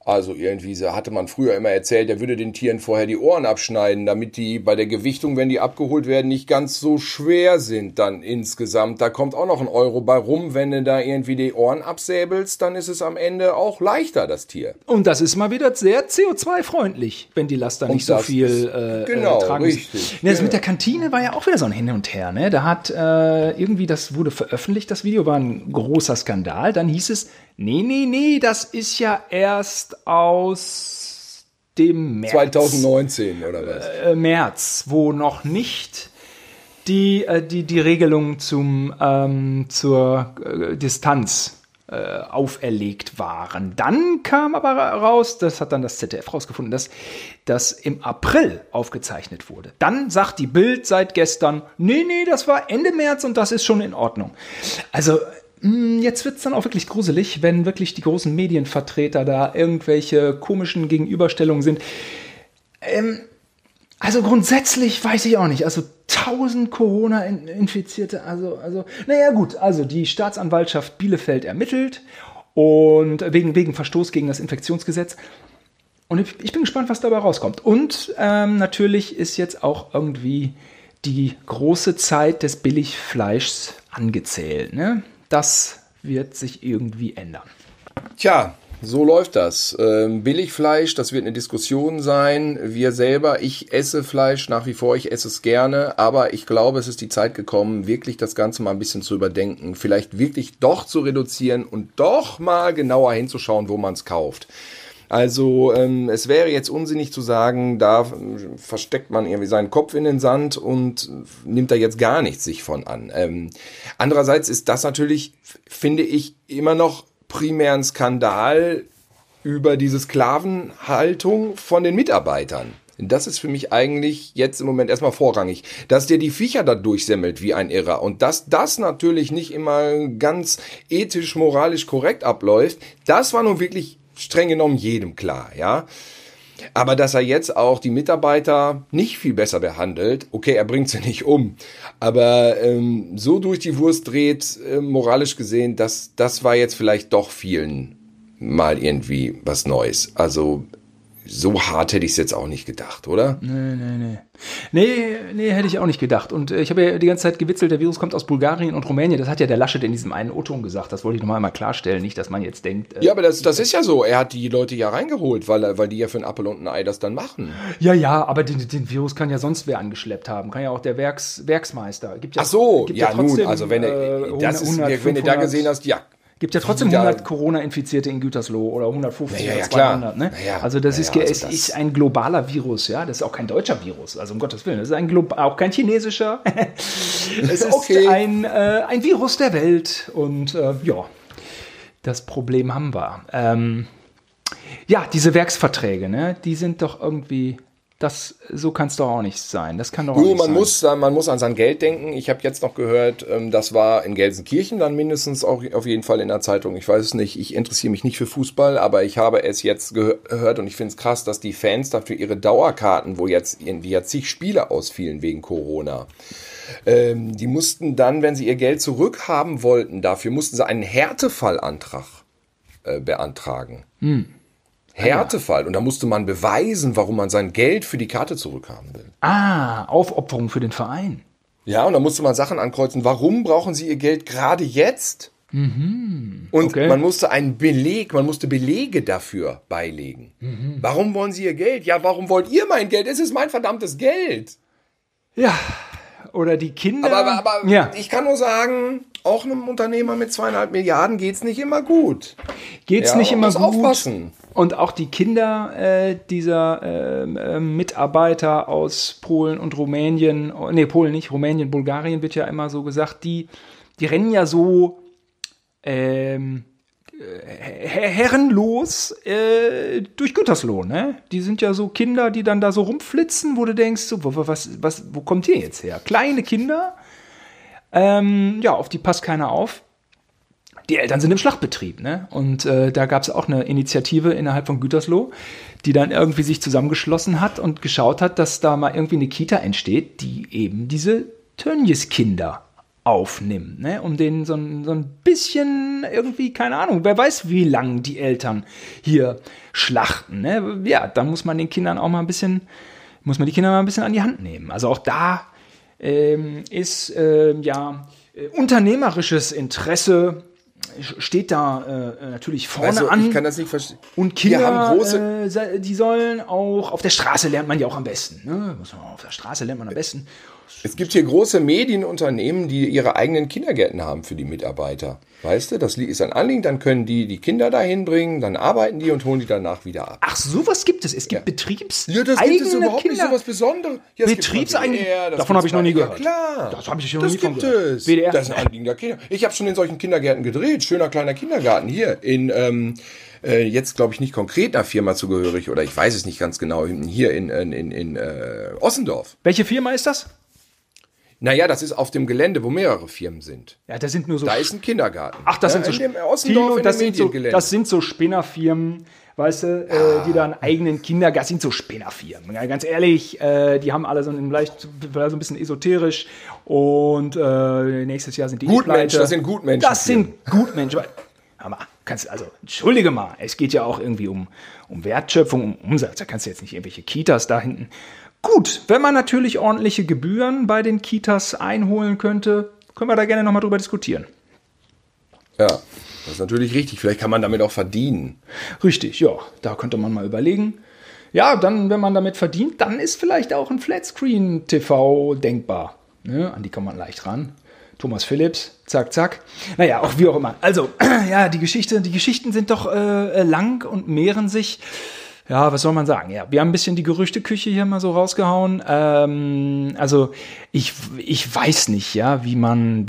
also irgendwie hatte man früher immer erzählt, er würde den Tieren vorher die Ohren abschneiden, damit die bei der Gewichtung, wenn die abgeholt werden, nicht ganz so schwer sind dann insgesamt. Da kommt auch noch ein Euro bei rum. Wenn du da irgendwie die Ohren absäbelst, dann ist es am Ende auch leichter, das Tier. Und das ist mal wieder sehr CO2-freundlich, wenn die Laster nicht so viel äh, genau, äh, tragen. Richtig. Ja, das mit der Kantine war ja auch wieder so ein Hin und Her. Ne? Da hat äh, irgendwie, das wurde veröffentlicht, das Video war ein großer Skandal. Dann hieß es, Nee, nee, nee, das ist ja erst aus dem März. 2019 oder was? Äh, März, wo noch nicht die, äh, die, die Regelungen zum, ähm, zur äh, Distanz äh, auferlegt waren. Dann kam aber raus, das hat dann das ZDF rausgefunden, dass das im April aufgezeichnet wurde. Dann sagt die Bild seit gestern, nee, nee, das war Ende März und das ist schon in Ordnung. Also jetzt wird es dann auch wirklich gruselig, wenn wirklich die großen Medienvertreter da irgendwelche komischen Gegenüberstellungen sind. Ähm, also grundsätzlich weiß ich auch nicht. Also 1000 Corona-Infizierte, also, also, naja, gut. Also die Staatsanwaltschaft Bielefeld ermittelt und wegen, wegen Verstoß gegen das Infektionsgesetz. Und ich, ich bin gespannt, was dabei rauskommt. Und ähm, natürlich ist jetzt auch irgendwie die große Zeit des Billigfleischs angezählt. Ne? Das wird sich irgendwie ändern. Tja, so läuft das. Ähm, Billigfleisch, das wird eine Diskussion sein. Wir selber, ich esse Fleisch nach wie vor, ich esse es gerne, aber ich glaube, es ist die Zeit gekommen, wirklich das Ganze mal ein bisschen zu überdenken. Vielleicht wirklich doch zu reduzieren und doch mal genauer hinzuschauen, wo man es kauft. Also ähm, es wäre jetzt unsinnig zu sagen, da versteckt man irgendwie seinen Kopf in den Sand und nimmt da jetzt gar nichts sich von an. Ähm, andererseits ist das natürlich, finde ich, immer noch primär ein Skandal über diese Sklavenhaltung von den Mitarbeitern. Das ist für mich eigentlich jetzt im Moment erstmal vorrangig. Dass der die Viecher da durchsemmelt wie ein Irrer und dass das natürlich nicht immer ganz ethisch, moralisch korrekt abläuft, das war nun wirklich streng genommen jedem klar, ja. Aber dass er jetzt auch die Mitarbeiter nicht viel besser behandelt, okay, er bringt sie nicht um, aber ähm, so durch die Wurst dreht, äh, moralisch gesehen, das, das war jetzt vielleicht doch vielen mal irgendwie was Neues. Also so hart hätte ich es jetzt auch nicht gedacht, oder? Nee, nee, nee. Nee, nee, hätte ich auch nicht gedacht. Und äh, ich habe ja die ganze Zeit gewitzelt, der Virus kommt aus Bulgarien und Rumänien. Das hat ja der Laschet in diesem einen O-Ton gesagt. Das wollte ich nochmal einmal klarstellen. Nicht, dass man jetzt denkt. Äh, ja, aber das, das ist ja so. Er hat die Leute ja reingeholt, weil, weil die ja für ein Apfel und ein Ei das dann machen. Ja, ja, aber den, den Virus kann ja sonst wer angeschleppt haben. Kann ja auch der Werks, Werksmeister. Gibt ja, Ach so, ja, ja trotzdem, nun, also wenn, er, äh, das 100, ist, wenn du da gesehen hast, ja, Gibt ja trotzdem 100 Corona-Infizierte in Gütersloh oder 150 ja, ja, oder 200. Ne? Ja, also das ist, also es das ist ein globaler Virus, ja. Das ist auch kein deutscher Virus, also um Gottes Willen. Das ist ein Glo auch kein chinesischer. <laughs> es ist okay. ein, äh, ein Virus der Welt und äh, ja, das Problem haben wir. Ähm, ja, diese Werksverträge, ne, die sind doch irgendwie das, so kann es doch auch nicht sein. Das kann doch auch du, nicht man sein. Muss, man muss an sein Geld denken. Ich habe jetzt noch gehört, ähm, das war in Gelsenkirchen dann mindestens auch auf jeden Fall in der Zeitung. Ich weiß es nicht, ich interessiere mich nicht für Fußball, aber ich habe es jetzt gehört und ich finde es krass, dass die Fans dafür ihre Dauerkarten, wo jetzt irgendwie ja zig Spiele ausfielen wegen Corona, ähm, die mussten dann, wenn sie ihr Geld zurückhaben wollten, dafür mussten sie einen Härtefallantrag äh, beantragen. Hm. Härtefall. Und da musste man beweisen, warum man sein Geld für die Karte zurückhaben will. Ah, Aufopferung für den Verein. Ja, und da musste man Sachen ankreuzen. Warum brauchen Sie Ihr Geld gerade jetzt? Mhm. Und okay. man musste einen Beleg, man musste Belege dafür beilegen. Mhm. Warum wollen Sie Ihr Geld? Ja, warum wollt ihr mein Geld? Es ist mein verdammtes Geld. Ja, oder die Kinder. Aber, aber, aber ja. ich kann nur sagen, auch einem Unternehmer mit zweieinhalb Milliarden geht es nicht immer gut. Geht es ja, nicht immer gut. Aufpassen. Und auch die Kinder äh, dieser äh, äh, Mitarbeiter aus Polen und Rumänien, nee, Polen nicht, Rumänien, Bulgarien wird ja immer so gesagt, die, die rennen ja so ähm, herrenlos äh, durch Gütersloh, ne? Die sind ja so Kinder, die dann da so rumflitzen, wo du denkst, so, was, was, wo kommt ihr jetzt her? Kleine Kinder, ähm, ja, auf die passt keiner auf. Die Eltern sind im Schlachtbetrieb, ne? Und äh, da gab es auch eine Initiative innerhalb von Gütersloh, die dann irgendwie sich zusammengeschlossen hat und geschaut hat, dass da mal irgendwie eine Kita entsteht, die eben diese Tönnies-Kinder aufnimmt, ne? um denen so ein, so ein bisschen irgendwie, keine Ahnung, wer weiß, wie lang die Eltern hier schlachten. Ne? Ja, da muss man den Kindern auch mal ein bisschen, muss man die Kinder mal ein bisschen an die Hand nehmen. Also auch da ähm, ist ähm, ja äh, unternehmerisches Interesse steht da äh, natürlich vorne also, an. Ich kann das nicht verstehen. Und Kinder, äh, die sollen auch, auf der Straße lernt man ja auch am besten. Ne? Auf der Straße lernt man am besten. Es gibt hier große Medienunternehmen, die ihre eigenen Kindergärten haben für die Mitarbeiter. Weißt du, das ist ein Anliegen, dann können die die Kinder dahin bringen, dann arbeiten die und holen die danach wieder ab. Ach, sowas gibt es. Es gibt ja. Betriebs Ja, das gibt es überhaupt Kinder. nicht so was Besonderes. Ja, Betriebseigene Davon habe ich noch nie gehört. Ja, klar. Das habe ich noch das nie gibt es. WDR. Das ist ein Anliegen der Kinder. Ich habe schon in solchen Kindergärten gedreht. Schöner kleiner Kindergarten hier in ähm, äh, jetzt glaube ich nicht konkret einer Firma zugehörig oder ich weiß es nicht ganz genau hier in in in, in äh, Ossendorf. Welche Firma ist das? Naja, das ist auf dem Gelände, wo mehrere Firmen sind. Ja, da sind nur so. Da ist ein Kindergarten. Ach, das ja, sind so. In dem Ossendorf, das, sind so das sind so Spinnerfirmen, weißt du, äh, ja. äh, die da einen eigenen Kindergarten, das sind so Spinnerfirmen. Ja, ganz ehrlich, äh, die haben alle so ein leicht, so ein bisschen esoterisch und äh, nächstes Jahr sind die Gutmenschen, das sind Gutmenschen. Das sind Gutmenschen. Aber kannst also entschuldige mal, es geht ja auch irgendwie um, um Wertschöpfung, um Umsatz. Da kannst du jetzt nicht irgendwelche Kitas da hinten Gut, wenn man natürlich ordentliche Gebühren bei den Kitas einholen könnte, können wir da gerne nochmal drüber diskutieren. Ja, das ist natürlich richtig. Vielleicht kann man damit auch verdienen. Richtig, ja, da könnte man mal überlegen. Ja, dann, wenn man damit verdient, dann ist vielleicht auch ein Flatscreen-TV denkbar. Ne? An die kommt man leicht ran. Thomas Phillips, zack, zack. Naja, auch wie auch immer. Also, <clears throat> ja, die Geschichte, die Geschichten sind doch äh, lang und mehren sich. Ja, was soll man sagen? Ja, wir haben ein bisschen die Gerüchteküche hier mal so rausgehauen. Ähm, also, ich, ich weiß nicht, ja, wie man,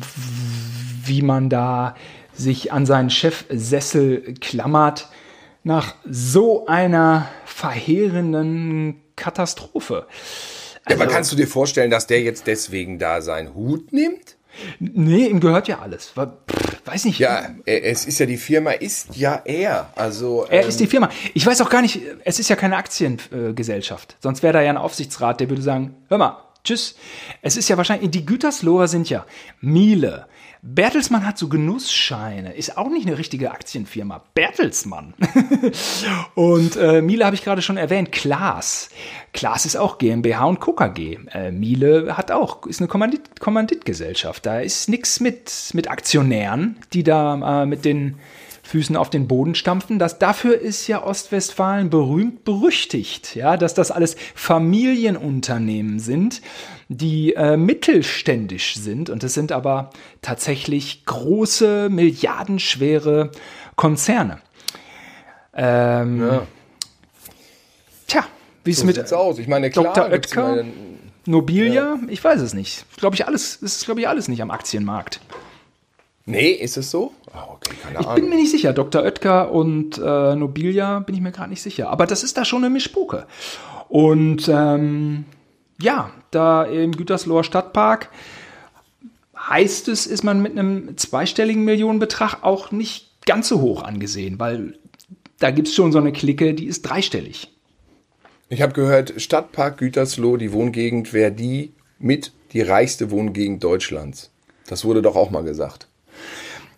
wie man da sich an seinen Chefsessel klammert nach so einer verheerenden Katastrophe. Also, ja, aber kannst du dir vorstellen, dass der jetzt deswegen da seinen Hut nimmt? Nee, ihm gehört ja alles. Weiß nicht. Ja, es ist ja die Firma, ist ja er. Also er ähm, ist die Firma. Ich weiß auch gar nicht. Es ist ja keine Aktiengesellschaft. Sonst wäre da ja ein Aufsichtsrat, der würde sagen: Hör mal, tschüss. Es ist ja wahrscheinlich die Gütersloher sind ja Miele, Bertelsmann hat so Genussscheine, ist auch nicht eine richtige Aktienfirma. Bertelsmann. <laughs> und äh, Miele habe ich gerade schon erwähnt, Klaas. Klaas ist auch GmbH und KKG. Äh, Miele hat auch, ist eine Kommandit Kommanditgesellschaft. Da ist nichts mit, mit Aktionären, die da äh, mit den Füßen auf den Boden stampfen. Das, dafür ist ja Ostwestfalen berühmt berüchtigt, ja, dass das alles Familienunternehmen sind, die äh, mittelständisch sind. Und es sind aber tatsächlich große, milliardenschwere Konzerne. Ähm, ja. Tja, wie es so mit aus? Ich meine, klar, Dr. Oetker, Nobilia, ja. ich weiß es nicht. Glaube ich alles, ist glaube ich alles nicht am Aktienmarkt. Nee, ist es so? Oh, okay, keine ich Ahnung. bin mir nicht sicher. Dr. Oetker und äh, Nobilia bin ich mir gerade nicht sicher. Aber das ist da schon eine Mischpoke. Und ähm, ja, da im Gütersloher Stadtpark heißt es, ist man mit einem zweistelligen Millionenbetrag auch nicht ganz so hoch angesehen, weil da gibt es schon so eine Clique, die ist dreistellig. Ich habe gehört, Stadtpark Gütersloh, die Wohngegend, wäre die mit die reichste Wohngegend Deutschlands. Das wurde doch auch mal gesagt.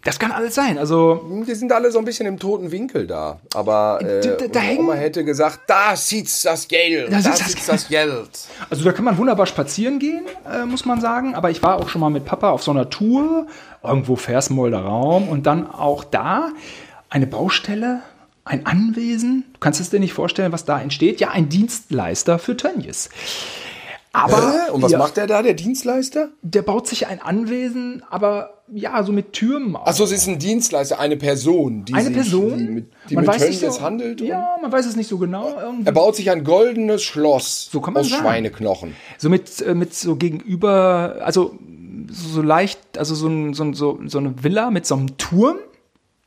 Das kann alles sein. Also die sind alle so ein bisschen im toten Winkel da. Aber äh, da, da Oma hätte gesagt, da sitzt das Geld, da, da sitzt das, Geld. Also da kann man wunderbar spazieren gehen, äh, muss man sagen. Aber ich war auch schon mal mit Papa auf so einer Tour, irgendwo Versmolder Raum und dann auch da eine Baustelle, ein Anwesen. Du kannst es dir nicht vorstellen, was da entsteht. Ja, ein Dienstleister für Tönnies. Aber Hä? und was ja, macht der da, der Dienstleister? Der baut sich ein Anwesen, aber ja, so mit Türmen. Achso, es ist ein Dienstleister, eine Person, die eine sich, Person, die mit, die man mit weiß Tönnies so, handelt. Ja, man weiß es nicht so genau. Irgendwie. Er baut sich ein goldenes Schloss so kann man aus sagen. Schweineknochen. So mit, äh, mit so gegenüber, also so leicht, also so, ein, so, so, so eine Villa mit so einem Turm,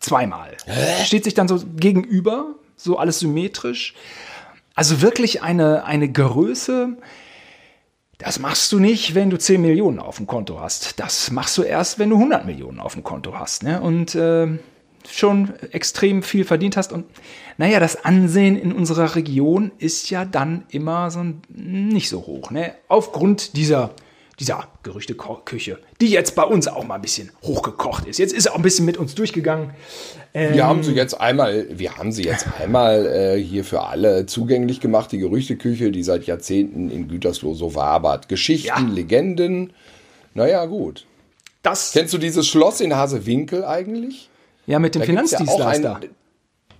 zweimal. Hä? Steht sich dann so gegenüber, so alles symmetrisch. Also wirklich eine, eine Größe, das machst du nicht, wenn du 10 Millionen auf dem Konto hast. Das machst du erst, wenn du 100 Millionen auf dem Konto hast. Ne? Und äh, schon extrem viel verdient hast. Und naja, das Ansehen in unserer Region ist ja dann immer so nicht so hoch. Ne? Aufgrund dieser dieser Gerüchteküche, die jetzt bei uns auch mal ein bisschen hochgekocht ist. Jetzt ist er auch ein bisschen mit uns durchgegangen. Ähm, wir haben sie jetzt einmal, wir haben sie jetzt einmal äh, hier für alle zugänglich gemacht, die Gerüchteküche, die seit Jahrzehnten in Gütersloh so wabert. Geschichten, ja. Legenden. Naja, gut. Das Kennst du dieses Schloss in Hasewinkel eigentlich? Ja, mit dem da Finanzdienstleister. Ja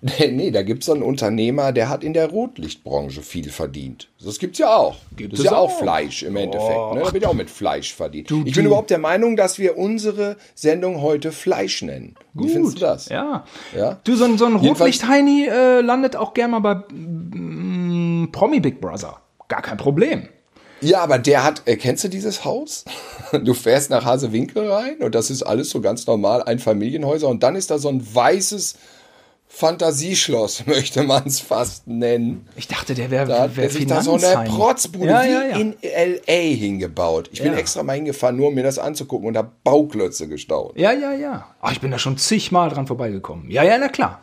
<laughs> Nee, da gibt es einen Unternehmer, der hat in der Rotlichtbranche viel verdient. Das gibt es ja auch. Gibt das ist ja auch, auch Fleisch im Endeffekt. Ne? Da wird auch mit Fleisch verdient. Du, ich bin überhaupt der Meinung, dass wir unsere Sendung heute Fleisch nennen. Wie findest du das? Ja. ja? Du, so, so ein Rotlicht-Heini äh, landet auch gerne mal bei mm, Promi Big Brother. Gar kein Problem. Ja, aber der hat, äh, kennst du dieses Haus? Du fährst nach Hasewinkel rein und das ist alles so ganz normal, ein Familienhäuser und dann ist da so ein weißes Fantasieschloss, <laughs> möchte man es fast nennen. Ich dachte, der wäre wär, wär sich da so eine Protzbude ja, ja, ja. in L.A. hingebaut. Ich bin extra mal hingefahren, nur um mir das anzugucken und habe Bauklötze gestaunt. Ja, ja, ja. Ach, ich bin da schon zigmal dran vorbeigekommen. Ja, ja, na klar.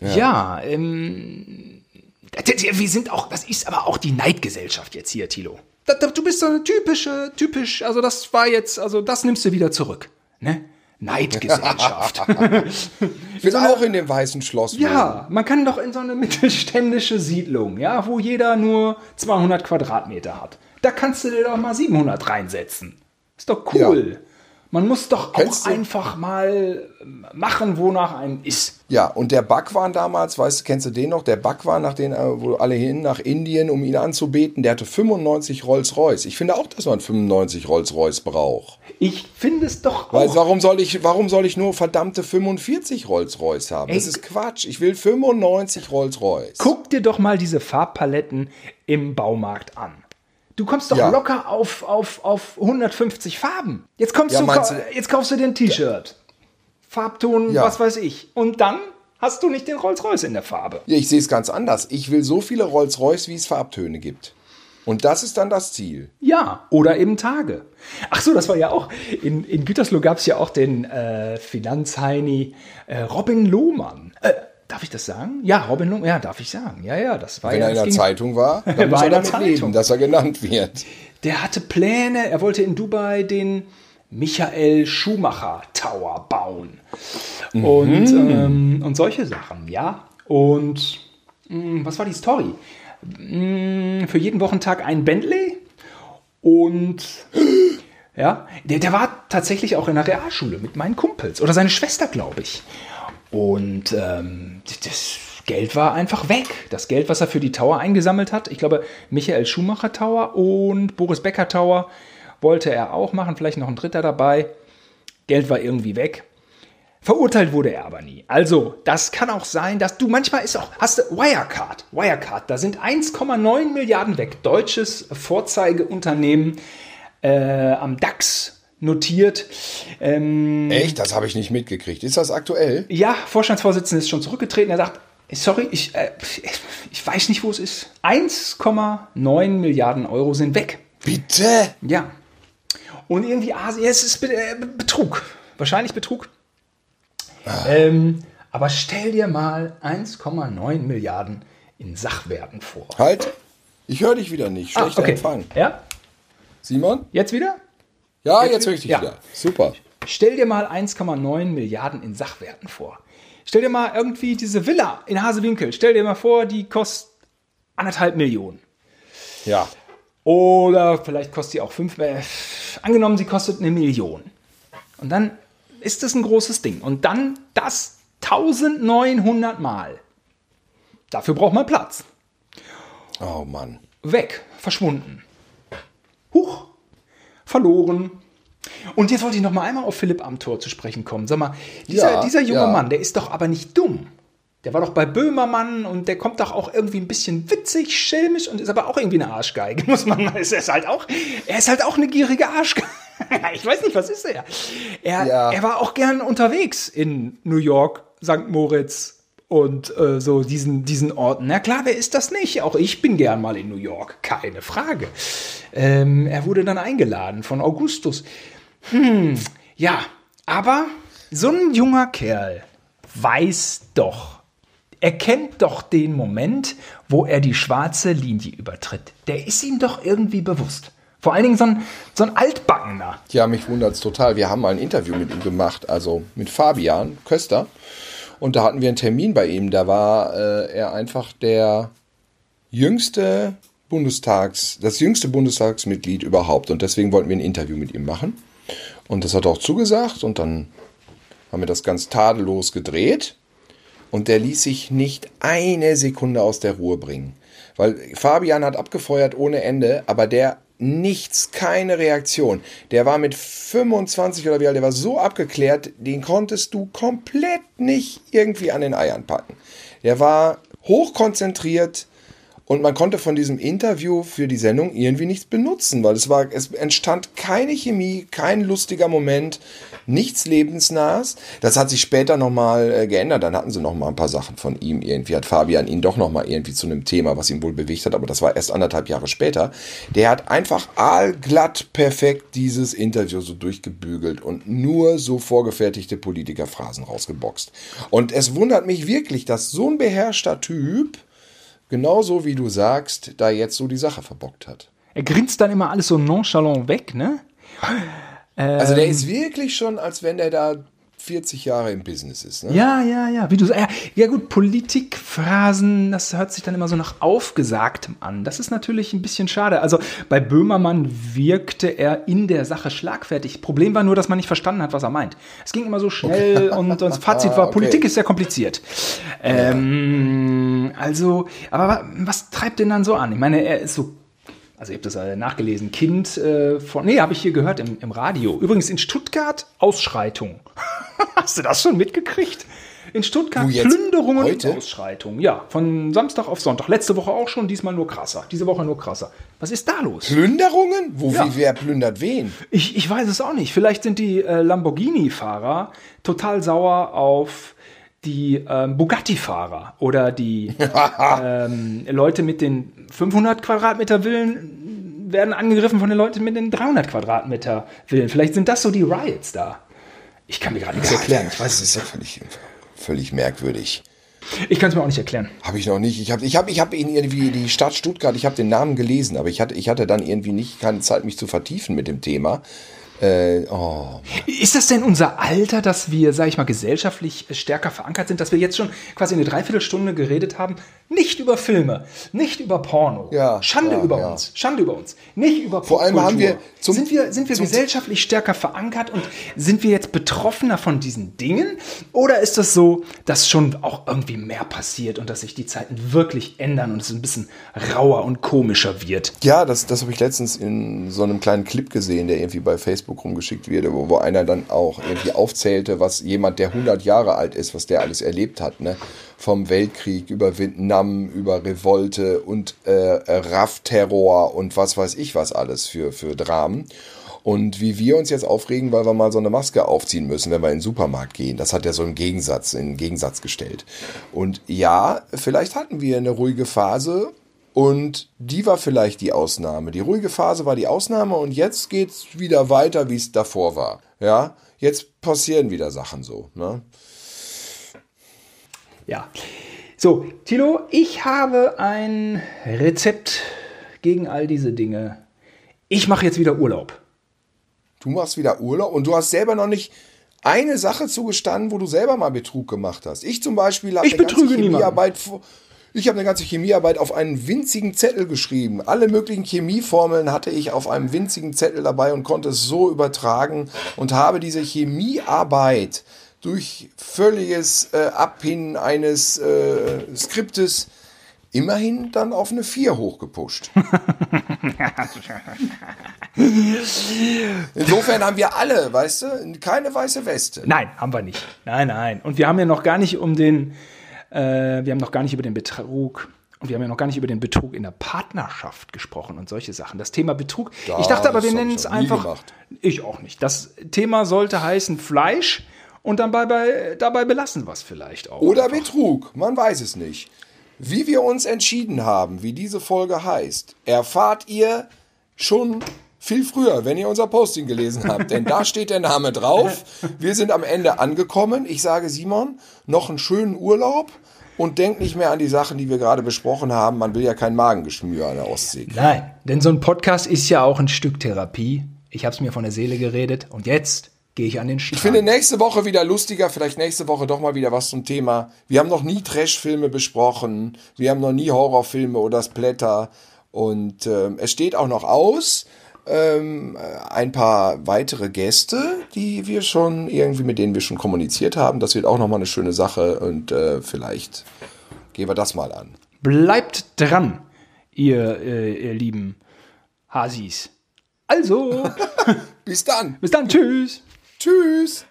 Ja, ja ähm, wir sind auch, das ist aber auch die Neidgesellschaft jetzt hier, Tilo. Du bist so eine typische, typisch, also das war jetzt, also das nimmst du wieder zurück. Ne? Neidgesellschaft. <laughs> will so auch in dem weißen Schloss Ja, man kann doch in so eine mittelständische Siedlung, ja, wo jeder nur 200 Quadratmeter hat. Da kannst du dir doch mal 700 reinsetzen. Ist doch cool. Ja. Man muss doch Kennst auch du? einfach mal machen, wonach einem ist. Ja, und der Bhagwan damals, weißt du, kennst du den noch? Der Bhagwan, nach den, äh, wo alle hin nach Indien, um ihn anzubeten, der hatte 95 Rolls-Royce. Ich finde auch, dass man 95 Rolls-Royce braucht. Ich finde es doch Weil auch. warum soll ich, warum soll ich nur verdammte 45 Rolls-Royce haben? das Ey, ist Quatsch. Ich will 95 Rolls-Royce. Guck dir doch mal diese Farbpaletten im Baumarkt an. Du kommst doch Ja. locker auf, auf, auf 150 Farben. Jetzt kommst Ja, du, du- jetzt kaufst du dir ein T-Shirt. Farbton, Ja. was weiß ich. Und dann hast du nicht den Rolls-Royce in der Farbe. Ja, ich sehe es ganz anders. Ich will so viele Rolls-Royce, wie es Farbtöne gibt. Und das ist dann das Ziel. Ja, oder eben Tage. Ach so, das war ja auch, in, in Gütersloh gab es ja auch den äh, Finanzheini äh, Robin Lohmann. Äh, darf ich das sagen? Ja, Robin Lohmann, ja, darf ich sagen. Ja, ja, das war Wenn ja. er in der ging- Zeitung war, <laughs> dann War muss er in der damit Zeitung. leben, dass er genannt wird. Der hatte Pläne, er wollte in Dubai den Michael Schumacher Tower bauen. Und, ähm, und solche Sachen, ja. Und mh, was war die Story? Mh, für jeden Wochentag ein Bentley und <gasps> ja, der, der war tatsächlich auch in der Realschule mit meinen Kumpels oder seine Schwester, glaube ich. Und ähm, das Geld war einfach weg. Das Geld, was er für die Tower eingesammelt hat, ich glaube, Michael Schumacher Tower und Boris Becker Tower wollte er auch machen, vielleicht noch ein dritter dabei. Geld war irgendwie weg. Verurteilt wurde er aber nie. Also, das kann auch sein, dass du manchmal ist auch, hast du Wirecard, Wirecard, da sind 1,9 Milliarden weg. Deutsches Vorzeigeunternehmen äh, am DAX notiert. Ähm, Echt? Das habe ich nicht mitgekriegt. Ist das aktuell? ja, Vorstandsvorsitzender ist schon zurückgetreten. Er sagt, sorry, ich, äh, ich weiß nicht, wo es ist. 1,9 Milliarden Euro sind weg. Bitte? Ja. Und irgendwie Asien, es ist äh, Betrug. Wahrscheinlich Betrug. Ähm, aber stell dir mal 1,9 Milliarden in Sachwerten vor. Halt. Ich höre dich wieder nicht. Schlechter Empfang. Ja, Simon? jetzt wieder? Ja, Jetzt jetzt höre ich dich ja. wieder. Super. Stell dir mal 1,9 Milliarden in Sachwerten vor. Stell dir mal irgendwie diese Villa in Hasewinkel. Stell dir mal vor, die kostet anderthalb Millionen. Ja. Oder vielleicht kostet sie auch fünf. Äh, angenommen, sie kostet eine Million. Und dann ist das ein großes Ding. Und dann das 1900 Mal. Dafür braucht man Platz. Oh Mann. Weg, verschwunden. Huch, verloren. Und jetzt wollte ich noch mal einmal auf Philipp Amthor zu sprechen kommen. Sag mal, dieser, Ja, dieser junge ja. Mann, der ist doch aber nicht dumm. Der war doch bei Böhmermann und der kommt doch auch irgendwie ein bisschen witzig, schelmisch und ist aber auch irgendwie eine Arschgeige, <laughs> muss man mal. Er ist halt auch, er ist halt auch eine gierige Arschgeige. <laughs> Ich weiß nicht, was ist er? Er, Ja. er war auch gern unterwegs in New York, St. Moritz und äh, so diesen, diesen Orten. Na klar, wer ist das nicht? Auch ich bin gern mal in New York, keine Frage. Ähm, er wurde dann eingeladen von Augustus. Hm, ja, aber so ein junger Kerl weiß doch, er kennt doch den Moment, wo er die schwarze Linie übertritt. Der ist ihm doch irgendwie bewusst. Vor allen Dingen so ein, so ein Altbackener. Ja, mich wundert es total. Wir haben mal ein Interview mit ihm gemacht, also mit Fabian Köster. Und da hatten wir einen Termin bei ihm. Da war äh, er einfach der jüngste Bundestags, das jüngste Bundestagsmitglied überhaupt. Und deswegen wollten wir ein Interview mit ihm machen. Und das hat er auch zugesagt. Und dann haben wir das ganz tadellos gedreht. Und der ließ sich nicht eine Sekunde aus der Ruhe bringen. Weil Fabian hat abgefeuert ohne Ende, aber der nichts, keine Reaktion. Der war mit 25 oder wie alt, der war so abgeklärt, den konntest du komplett nicht irgendwie an den Eiern packen. Der war hochkonzentriert und man konnte von diesem Interview für die Sendung irgendwie nichts benutzen, weil es war, es entstand keine Chemie, kein lustiger Moment, nichts lebensnahes. Das hat sich später nochmal äh, geändert. Dann hatten sie nochmal ein paar Sachen von ihm. Irgendwie hat Fabian ihn doch nochmal irgendwie zu einem Thema, was ihn wohl bewegt hat, aber das war erst anderthalb Jahre später. Der hat einfach aalglatt perfekt dieses Interview so durchgebügelt und nur so vorgefertigte Politikerphrasen rausgeboxt. Und es wundert mich wirklich, dass so ein beherrschter Typ genauso wie du sagst, da jetzt so die Sache verbockt hat. Er grinst dann immer alles so nonchalant weg, ne? Also der ist wirklich schon, als wenn der da 40 Jahre im Business ist. Ne? Ja, ja, ja. Wie du sagst, ja, ja gut, Politikphrasen, das hört sich dann immer so nach Aufgesagtem an. Das ist natürlich ein bisschen schade. Also bei Böhmermann wirkte er in der Sache schlagfertig. Problem war nur, dass man nicht verstanden hat, was er meint. Es ging immer so schnell und, und <laughs> das Fazit Ah, war, okay. Politik ist sehr kompliziert. Ähm, also, aber wa- was treibt den dann so an? Ich meine, er ist so also ich habe das äh, nachgelesen, Kind äh, von, nee, habe ich hier gehört im, im Radio. Übrigens in Stuttgart Ausschreitung. <laughs> Hast du das schon mitgekriegt? In Stuttgart Plünderungen heute? und Ausschreitungen. Ja, von Samstag auf Sonntag. Letzte Woche auch schon, diesmal nur krasser. Diese Woche nur krasser. Was ist da los? Plünderungen? Wo, ja. wie, wer plündert wen? Ich, ich weiß es auch nicht. Vielleicht sind die äh, Lamborghini-Fahrer total sauer auf die ähm, Bugatti-Fahrer oder die <laughs> ähm, Leute mit den 500 Quadratmeter Villen werden angegriffen von den Leuten mit den 300 Quadratmeter Villen. Vielleicht sind das so die Riots da. Ich kann mir gerade nichts ja, erklären. Ich weiß das ist ja völlig, völlig merkwürdig. Ich kann es mir auch nicht erklären. Habe ich noch nicht. Ich habe ich hab, ich hab irgendwie die Stadt Stuttgart, ich habe den Namen gelesen, aber ich hatte, ich hatte dann irgendwie nicht keine Zeit, mich zu vertiefen mit dem Thema. Äh, oh. Ist das denn unser Alter, dass wir, sag ich mal, gesellschaftlich stärker verankert sind, dass wir jetzt schon quasi eine Dreiviertelstunde geredet haben, nicht über Filme, nicht über Porno. Ja, Schande ja, über ja. uns, Schande über uns, nicht über Vor allem haben wir zum, sind wir sind wir gesellschaftlich stärker verankert und sind wir jetzt betroffener von diesen Dingen oder ist das so, dass schon auch irgendwie mehr passiert und dass sich die Zeiten wirklich ändern und es ein bisschen rauer und komischer wird? Ja, das das habe ich letztens in so einem kleinen Clip gesehen, der irgendwie bei Facebook Facebook rumgeschickt wird, wo, wo einer dann auch irgendwie aufzählte, was jemand, der 100 Jahre alt ist, was der alles erlebt hat, ne? Vom Weltkrieg über Vietnam, über Revolte und äh, RAF-Terror und was weiß ich was alles für, für Dramen. Und wie wir uns jetzt aufregen, weil wir mal so eine Maske aufziehen müssen, wenn wir in den Supermarkt gehen. Das hat ja so einen Gegensatz, in Gegensatz gestellt. Und ja, vielleicht hatten wir eine ruhige Phase, und die war vielleicht die Ausnahme. Die ruhige Phase war die Ausnahme und jetzt geht's wieder weiter, wie es davor war. Ja, jetzt passieren wieder Sachen so. Ne? Ja. So, Tilo, ich habe ein Rezept gegen all diese Dinge. Ich mache jetzt wieder Urlaub. Du machst wieder Urlaub und du hast selber noch nicht eine Sache zugestanden, wo du selber mal Betrug gemacht hast. Ich zum Beispiel habe eine ganze Chemiearbeit ich habe eine ganze Chemiearbeit auf einen winzigen Zettel geschrieben. Alle möglichen Chemieformeln hatte ich auf einem winzigen Zettel dabei und konnte es so übertragen und habe diese Chemiearbeit durch völliges äh, Abpinnen eines äh, Skriptes immerhin dann auf eine 4 hochgepusht. <laughs> Insofern haben wir alle, weißt du, keine weiße Weste. Nein, haben wir nicht. Nein, nein. Und wir haben ja noch gar nicht um den äh, wir haben noch gar nicht über den Betrug und wir haben ja noch gar nicht über den Betrug in der Partnerschaft gesprochen und solche Sachen. Das Thema Betrug. Da, ich dachte aber, wir nennen es einfach. Ich auch nicht. Das Thema sollte heißen Fleisch und dann bei, dabei belassen wir es vielleicht auch. Oder einfach. Betrug. Man weiß es nicht. Wie wir uns entschieden haben, wie diese Folge heißt, erfahrt ihr schon viel früher, wenn ihr unser Posting gelesen <laughs> habt. Denn da steht der Name drauf. Wir sind am Ende angekommen. Ich sage Simon, noch einen schönen Urlaub und denkt nicht mehr an die Sachen, die wir gerade besprochen haben. Man will ja kein Magengeschmür an der Ostsee. Nein, denn so ein Podcast ist ja auch ein Stück Therapie. Ich habe es mir von der Seele geredet und jetzt gehe ich an den Strand. Ich finde nächste Woche wieder lustiger, vielleicht nächste Woche doch mal wieder was zum Thema. Wir haben noch nie Trash-Filme besprochen, wir haben noch nie Horrorfilme oder Splatter und äh, es steht auch noch aus ähm, ein paar weitere Gäste, die wir schon irgendwie, mit denen wir schon kommuniziert haben. Das wird auch nochmal eine schöne Sache und äh, vielleicht gehen wir das mal an. Bleibt dran, ihr, äh, ihr lieben Hasis. Also. <laughs> Bis dann. Bis dann. Tschüss. Tschüss.